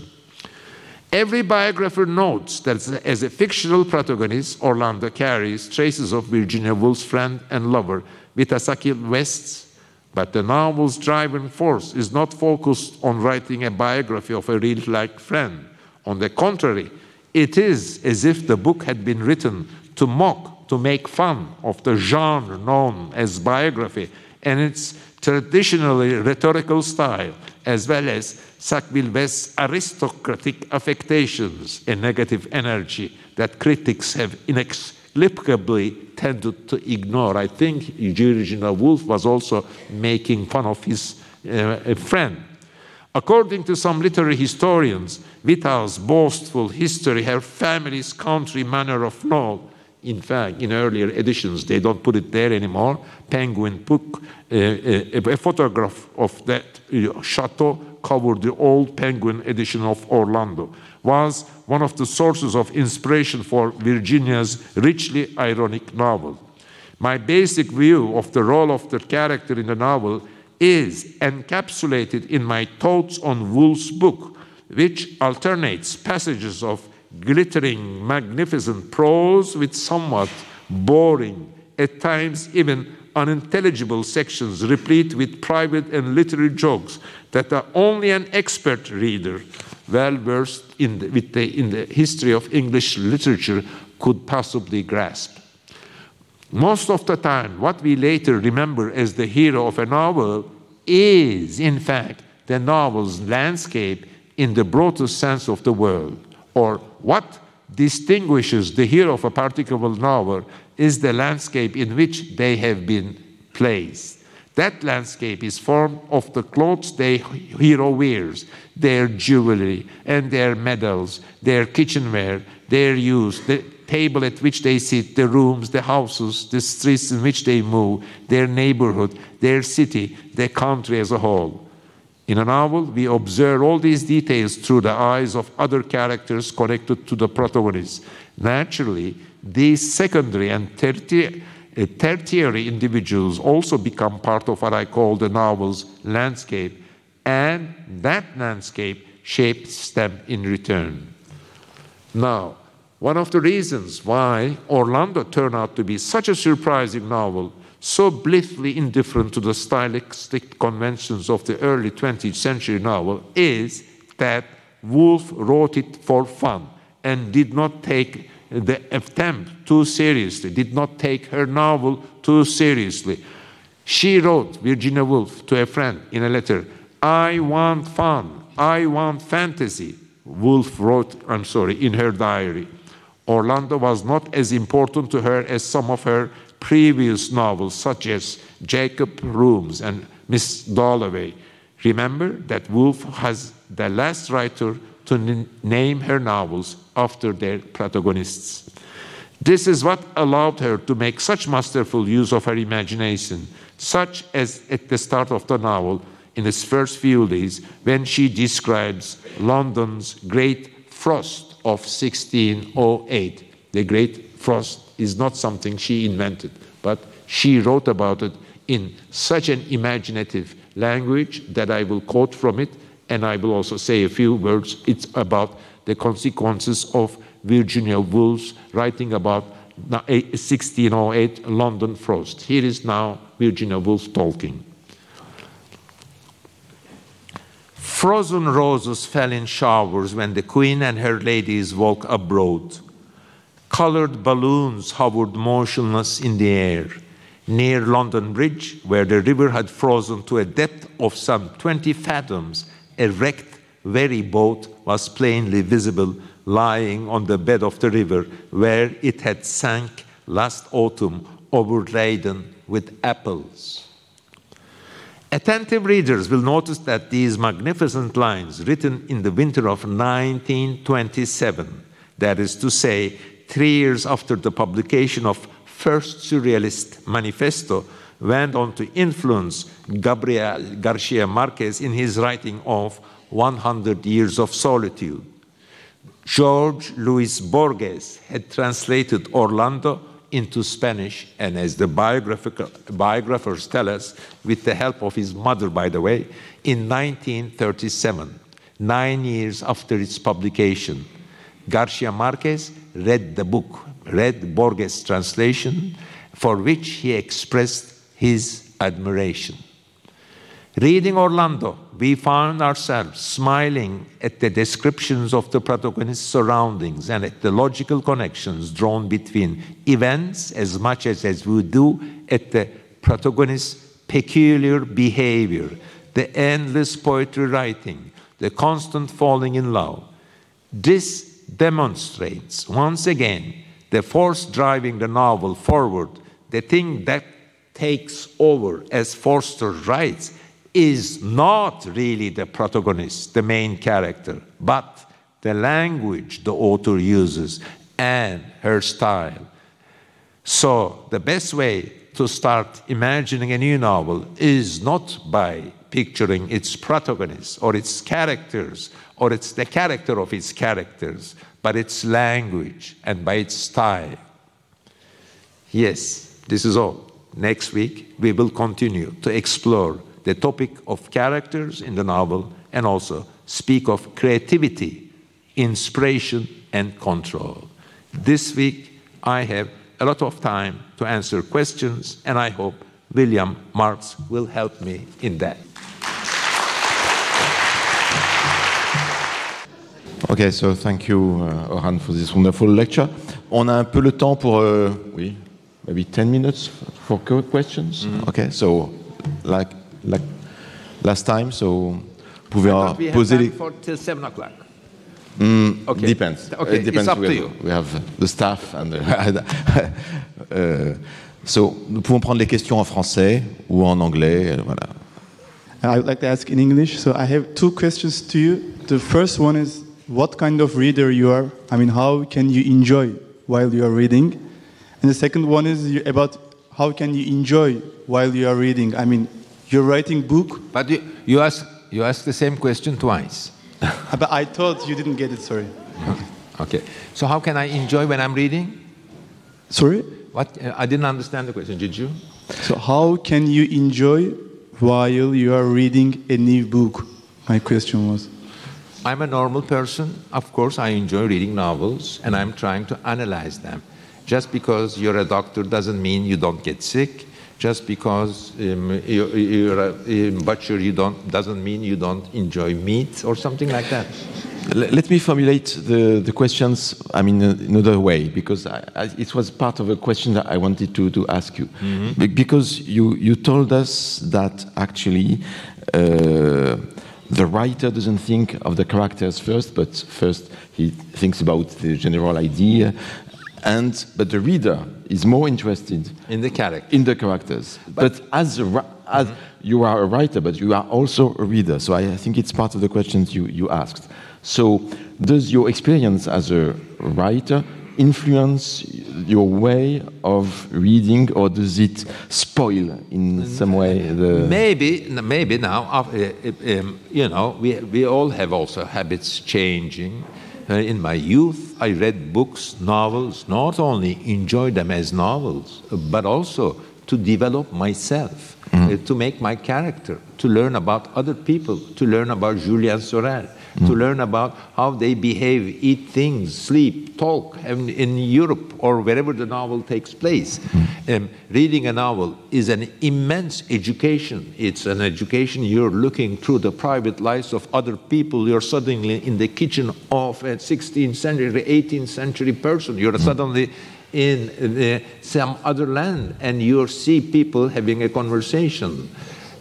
Every biographer notes that as a fictional protagonist, Orlando carries traces of Virginia Woolf's friend and lover, Vita Sackville-West's, but the novel's driving force is not focused on writing a biography of a real like friend. On the contrary, it is as if the book had been written to mock, to make fun of the genre known as biography and its traditionally rhetorical style, as well as Sackville-West's aristocratic affectations and negative energy that critics have inexplicably tended to ignore. I think Virginia Woolf was also making fun of his uh, friend. According to some literary historians, Vita's boastful history, her family's country manner of life, in fact, in earlier editions, they don't put it there anymore. Penguin took uh, a, uh, a, photograph of that uh, chateau, covered the old Penguin edition of Orlando, was one of the sources of inspiration for Virginia's richly ironic novel. My basic view of the role of the character in the novel is encapsulated in my thoughts on Woolf's book, which alternates passages of glittering, magnificent prose with somewhat boring, at times even unintelligible sections replete with private and literary jokes that only an expert reader, well versed in the, the, in the history of English literature, could possibly grasp. Most of the time, what we later remember as the hero of a novel is, in fact, the novel's landscape in the broadest sense of the word or what distinguishes the hero of a particular novel is the landscape in which they have been placed. That landscape is formed of the clothes the hero wears, their jewelry and their medals, their kitchenware, their use, the table at which they sit, the rooms, the houses, the streets in which they move, their neighborhood, their city, their country as a whole. In a novel, we observe all these details through the eyes of other characters connected to the protagonist. Naturally, these secondary and tertiary, uh, tertiary individuals also become part of what I call the novel's landscape, and that landscape shapes them in return. Now, one of the reasons why Orlando turned out to be such a surprising novel, so blithely indifferent to the stylistic conventions of the early 20th century novel, is that Woolf wrote it for fun and did not take the attempt too seriously, did not take her novel too seriously. She wrote, Virginia Woolf, to a friend in a letter, I want fun, I want fantasy. Woolf wrote, I'm sorry, in her diary. Orlando was not as important to her as some of her previous novels, such as Jacob's Room and Miss Dalloway. Remember that Woolf has the last writer to name her novels after their protagonists. This is what allowed her to make such masterful use of her imagination, such as at the start of the novel, in its first few days, when she describes London's great frost of 1608. The Great Frost is not something she invented, but she wrote about it in such an imaginative language that I will quote from it, and I will also say a few words. It's about the consequences of Virginia Woolf's writing about 1608 London frost. Here is now Virginia Woolf talking. Frozen roses fell in showers when the queen and her ladies walked abroad. Colored balloons hovered motionless in the air. Near London Bridge, where the river had frozen to a depth of some 20 fathoms, a ferry boat was plainly visible lying on the bed of the river where it had sank last autumn overladen with apples. Attentive readers will notice that these magnificent lines, written in the winter of 1927, that is to say, three years after the publication of First Surrealist Manifesto, went on to influence Gabriel Garcia Marquez in his writing of 100 Years of Solitude. Jorge Luis Borges had translated Orlando into Spanish, and as the biographers tell us, with the help of his mother, by the way, in 1937, nine years after its publication, Garcia Marquez read the book, read Borges' translation, for which he expressed his admiration. Reading Orlando, we found ourselves smiling at the descriptions of the protagonist's surroundings and at the logical connections drawn between events as much as, as we do at the protagonist's peculiar behavior, the endless poetry writing, the constant falling in love. This demonstrates once again the force driving the novel forward, the thing that takes over, as Forster writes, is not really the protagonist, the main character, but the language the author uses and her style. So, the best way to start imagining a new novel is not by picturing its protagonist or its characters or it's the character of its characters, but its language and by its style. Yes, this is all. Next week, we will continue to explore the topic of characters in the novel and also speak of creativity, inspiration, and control. This week, I have a lot of time to answer questions, and I hope William Marx will help me in that. Okay, so thank you, uh, Orhan, for this wonderful lecture. On a un peu le temps pour, uh, oui, maybe 10 minutes for questions. Mm -hmm. Okay, so like like last time, so pouvez we poser les. For till seven o'clock. Mm, okay. Depends. Okay, It depends. it's up we to have, you. We have the staff and the, uh, so nous pouvons prendre les questions en français ou en anglais. Voilà. I would like to ask in English. So I have two questions to you. The first one is what kind of reader you are. I mean, how can you enjoy while you are reading? And the second one is about how can you enjoy while you are reading. I mean, you're writing book. But you, you ask you asked the same question twice. But I thought you didn't get it, sorry. Okay. So how can I enjoy when I'm reading? Sorry? What? I didn't understand the question. Did you? So how can you enjoy while you are reading a new book? My question was. I'm a normal person. Of course, I enjoy reading novels and I'm trying to analyze them. Just because you're a doctor doesn't mean you don't get sick. Just because um, you're, you're a um, butcher you don't, doesn't mean you don't enjoy meat or something like that. Let me formulate the, the questions, I mean, another way, because I, I, it was part of a question that I wanted to, to ask you. Be- because you, you told us that actually uh, the writer doesn't think of the characters first, but first he thinks about the general idea, and, but the reader is more interested In the character. in the characters. But, as, a, as you are a writer, but you are also a reader. So I, I think it's part of the questions you, you asked. So does your experience as a writer influence your way of reading, or does it spoil in some way the? Maybe, maybe now, uh, uh, um, you know, we, we all have also habits changing. In my youth, I read books, novels, not only enjoy them as novels, but also to develop myself, uh, to make my character, to learn about other people, to learn about Julien Sorel, to learn about how they behave, eat things, sleep, talk in, in Europe or wherever the novel takes place. Um, reading a novel is an immense education. It's an education you're looking through the private lives of other people. You're suddenly in the kitchen of a 16th century, 18th century person. You're suddenly in the, some other land and you see people having a conversation.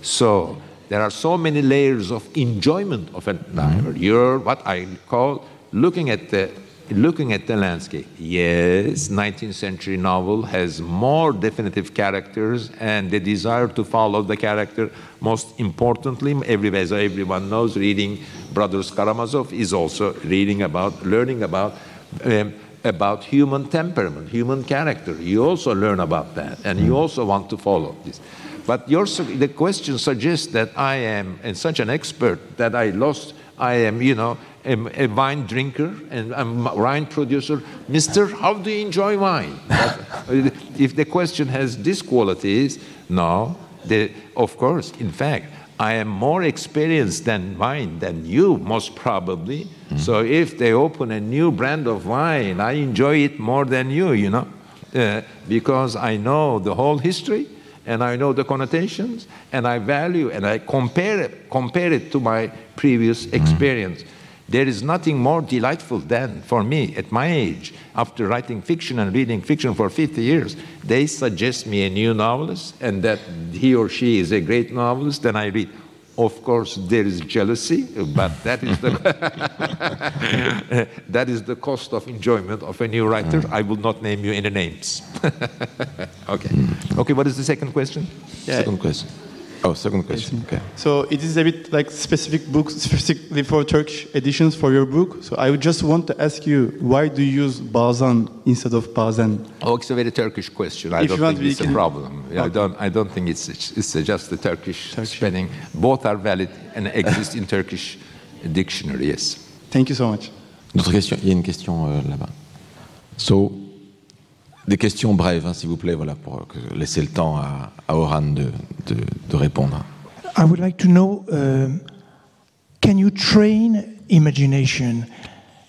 So there are so many layers of enjoyment of a novel. You're what I call looking at the looking at the landscape. Yes, 19th century novel has more definitive characters and the desire to follow the character. Most importantly, every, as everyone knows, reading Brothers Karamazov is also reading about, learning about. Um, about human temperament, human character. You also learn about that, and you also want to follow this. But your, the question suggests that I am such an expert that I lost. I am, you know, am a wine drinker and I'm a wine producer. Mister, how do you enjoy wine? Uh, if the question has these qualities, no. The, of course, in fact, I am more experienced than wine than you, most probably. So if they open a new brand of wine, I enjoy it more than you, you know, uh, because I know the whole history and I know the connotations and I value and I compare it, compare it to my previous mm-hmm. experience. There is nothing more delightful than, for me, at my age, after writing fiction and reading fiction for 50 years, they suggest me a new novelist and that he or she is a great novelist, then I read. Of course, there is jealousy, but that is the that is the cost of enjoyment of a new writer. Mm. I will not name you any names. okay. Mm. Okay. What is the second question? Second question. Oh, second question. Okay. So it is a bit like specific books, specifically for Turkish editions for your book. So I would just want to ask you, why do you use Bazan instead of Bazen? Oh, it's a very Turkish question. I If don't think we it's a can- problem. I Okay. don't. I don't think it's it's just the Turkish, Turkish. spelling. Both are valid and exist in Turkish dictionary. Yes. Thank you so much. D'autres questions Il y a une question euh, là-bas. So, des questions brèves, hein, s'il vous plaît, voilà, pour que- laisser le temps à, à Oran de, de, de répondre. I would like to know um, can you train imagination?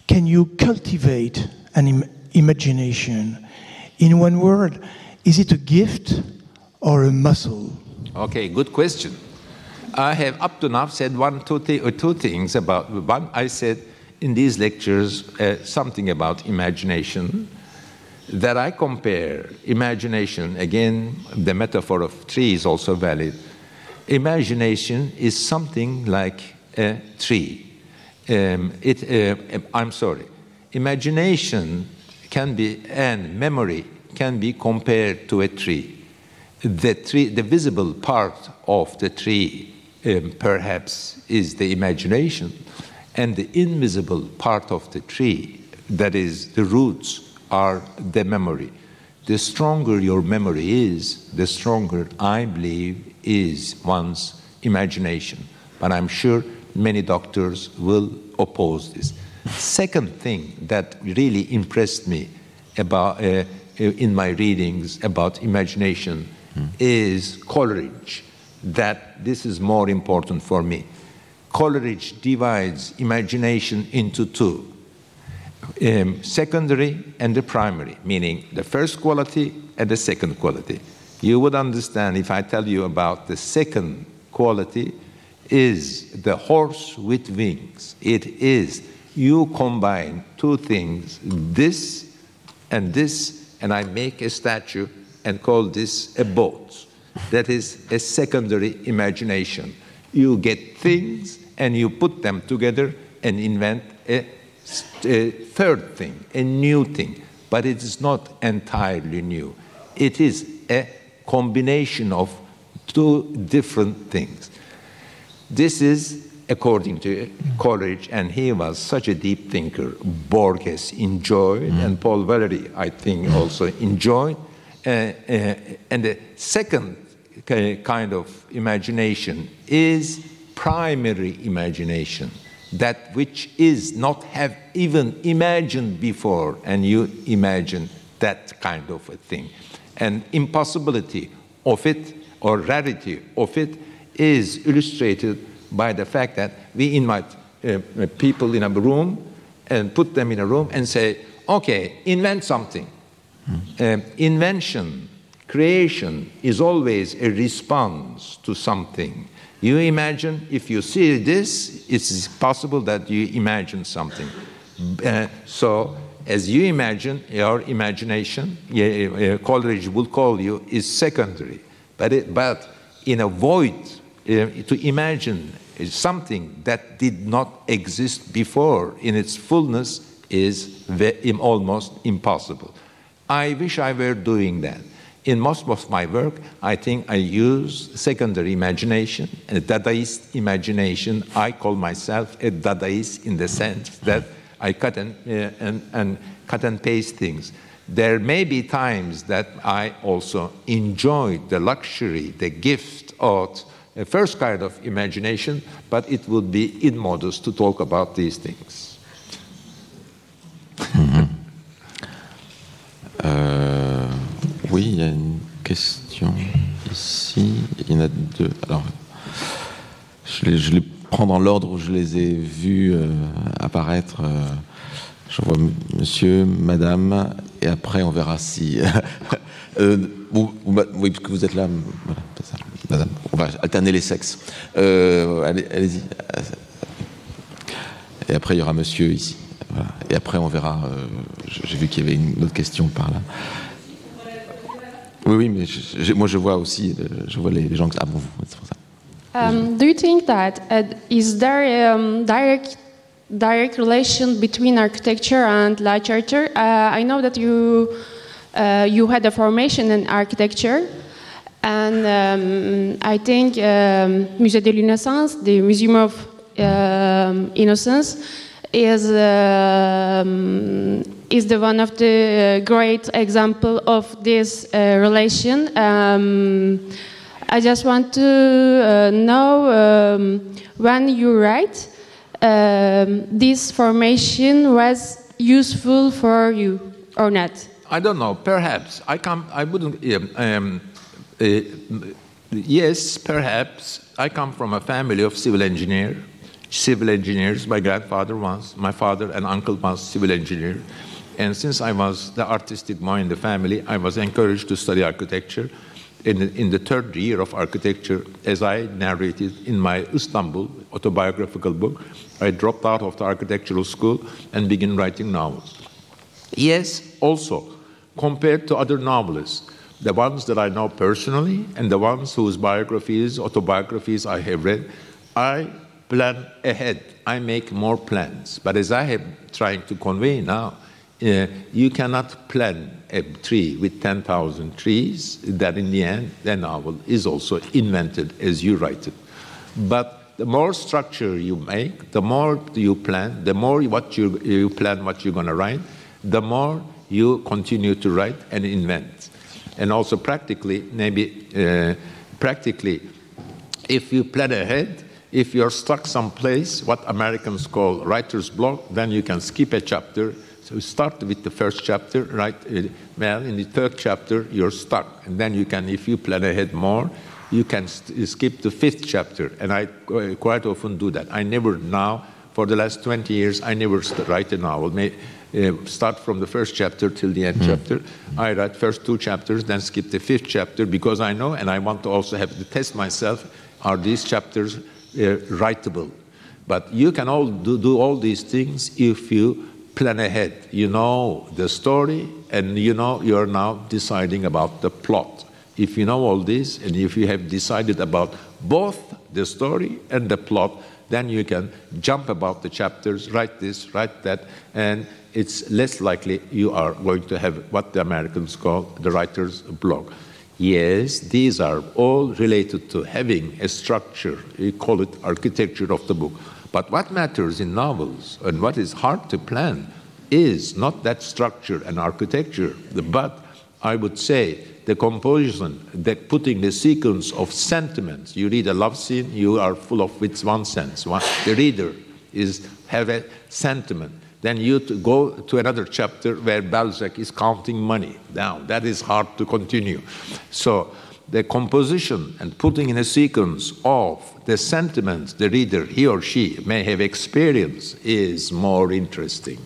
Can you cultivate an Im- imagination? In one word, is it a gift or a muscle? Okay, good question. I have up to now said one, two, thi- or two things about one. I said in these lectures uh, something about imagination. That I compare imagination again. The metaphor of tree is also valid. Imagination is something like a tree. Um, it, uh, I'm sorry. Imagination can be and memory can be compared to a tree the tree, the visible part of the tree, um, perhaps, is the imagination, and the invisible part of the tree, that is, the roots, are the memory. The stronger your memory is, the stronger, I believe, is one's imagination. but I'm sure many doctors will oppose this. Second thing that really impressed me about uh, in my readings about imagination is Coleridge. That this is more important for me. Coleridge divides imagination into two um, secondary and the primary, meaning the first quality and the second quality. You would understand if I tell you about the second quality is the horse with wings. It is you combine two things, this and this, and I make a statue and call this a boat. That is a secondary imagination. You get things and you put them together and invent a, a third thing, a new thing. But it is not entirely new. It is a combination of two different things. This is according to Coleridge, and he was such a deep thinker. Borges enjoyed, and Paul Valery, I think, also enjoyed. Uh, uh, and the second kind of imagination is primary imagination, that which is not have even imagined before, and you imagine that kind of a thing. And impossibility of it or rarity of it is illustrated by the fact that we invite uh, people in a room and put them in a room and say, okay, invent something. Um, invention, creation is always a response to something. You imagine, if you see this, it's possible that you imagine something. Uh, so, as you imagine, your imagination, uh, Coleridge will call you, is secondary. But, it, but in a void, uh, to imagine something that did not exist before in its fullness is almost impossible. I wish I were doing that. In most of my work, I think I use secondary imagination, a Dadaist imagination. I call myself a Dadaist in the sense that I cut and, uh, and, and cut and paste things. There may be times that I also enjoy the luxury, the gift of a first kind of imagination, but it would be immodest to talk about these things. Euh, oui, il y a une question ici. Il y en a deux. Alors, je les, prends dans l'ordre où je les ai vus euh, apparaître. euh, je vois monsieur, madame, et après on verra si. Euh, vous- vous- oui, parce que vous êtes là. Voilà, madame. On va alterner les sexes. Euh, allez- Allez-y. Et après, il y aura monsieur ici. Et après, on verra. euh, J'ai vu qu'il y avait une autre question par là. Um, do you think that uh, is there um, direct direct relation between architecture and literature? Uh, I know that you uh, you had a formation in architecture, and um, I think um, Musée de l'Innocence, the Museum of um, Innocence, is um, is the one of the great example of this uh, relation. Um, I just want to uh, know um, when you write, um, this formation was useful for you or not. I don't know. Perhaps I come. I wouldn't. Um, uh, yes, perhaps I come from a family of civil engineer, civil engineers. My grandfather was. My father and uncle was civil engineer, and since I was the artistic boy in the family, I was encouraged to study architecture. In the, in the third year of architecture, as I narrated in my Istanbul autobiographical book, I dropped out of the architectural school and began writing novels. Yes, also, compared to other novelists, the ones that I know personally and the ones whose biographies, autobiographies I have read, I plan ahead. I make more plans. But as I am trying to convey now, uh, you cannot plan a tree with 10,000 trees, that in the end, the novel is also invented as you write it. But the more structure you make, the more you plan, the more what you, you plan what you're going to write, the more you continue to write and invent. And also practically, maybe uh, practically, if you plan ahead, if you're stuck someplace, what Americans call writer's block, then you can skip a chapter. So start with the first chapter, right? Uh, well, in the third chapter, you're stuck. And then you can, if you plan ahead more, you can skip the fifth chapter. And I uh, quite often do that. I never now, for the last 20 years, I never write a novel. May, uh, start from the first chapter till the end Hmm. chapter. I write first two chapters, then skip the fifth chapter because I know and I want to also have to test myself are these chapters Uh, writable? But you can all do, do all these things if you plan ahead. You know the story and you know you're now deciding about the plot. If you know all this and if you have decided about both the story and the plot, then you can jump about the chapters, write this, write that, and it's less likely you are going to have what the Americans call the writer's block. Yes, these are all related to having a structure. We call it architecture of the book. But what matters in novels and what is hard to plan is not that structure and architecture, but I would say the composition, the putting the sequence of sentiments. You read a love scene, you are full of it's one sense. The reader is have a sentiment. Then you to go to another chapter where Balzac is counting money down. That is hard to continue. So the composition and putting in a sequence of the sentiments the reader, he or she, may have experienced is more interesting.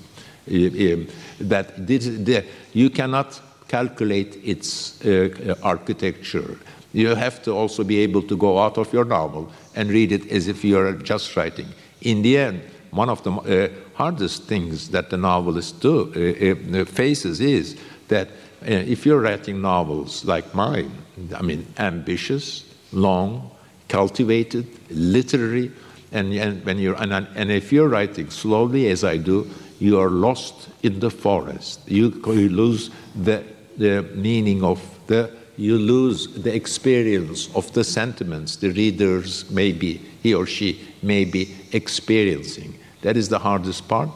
That you cannot calculate its uh, architecture. You have to also be able to go out of your novel and read it as if you're just writing. In the end, one of the uh, hardest things that the novelist do, uh, faces is that if you're writing novels like mine, I mean, ambitious, long, cultivated, literary, and, and when you're and, and if you're writing slowly as I do, you are lost in the forest. You, you lose the, the meaning of the you lose the experience of the sentiments the readers may be he or she may be experiencing. That is the hardest part,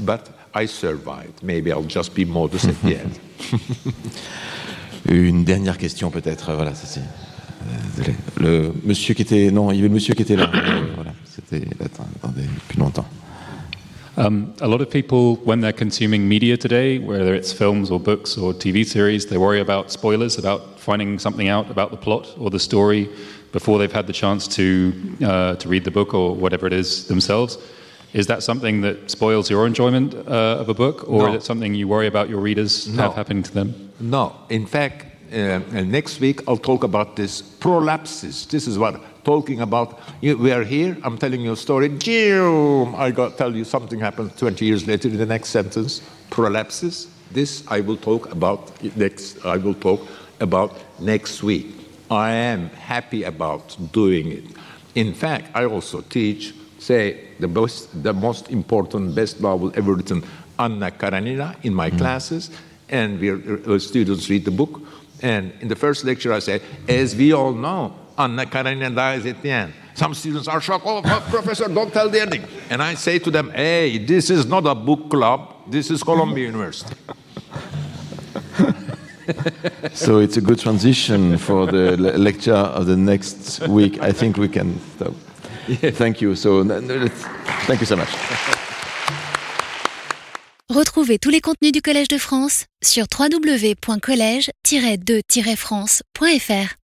but I survived. Maybe I'll just be modest at the end. Une dernière question peut-être. Voilà, ça c'est. euh, désolé. Le monsieur qui était. Non, il y avait le monsieur qui était là. Euh, voilà, c'était. Attendez, depuis longtemps. Um, a lot of people, when they're consuming media today, whether it's films or books or TV series, they worry about spoilers, about finding something out about the plot or the story before they've had the chance to uh, to read the book or whatever it is themselves. Is that something that spoils your enjoyment uh, of a book, or No. is it something you worry about your readers No. have happening to them? No, in fact, uh, next week I'll talk about this prolepses. This is what talking about. You, we are here. I'm telling you a story. Jim, I got tell you something happened 20 years later in the next sentence. Prolepses. This I will talk about next. I will talk about next week. I am happy about doing it. In fact, I also teach. Say the most, the most important, best novel ever written, Anna Karenina, in my classes and we uh, students read the book. And in the first lecture, I said, as we all know, Anna Karenina dies at the end. Some students are shocked. Oh, professor, don't tell the ending. And I say to them, hey, this is not a book club. This is Columbia University. So it's a good transition for the le- lecture of the next week. I think we can stop. Thank you. So thank you so much. Retrouvez tous les contenus du Collège de France sur www.colège-2-france.fr.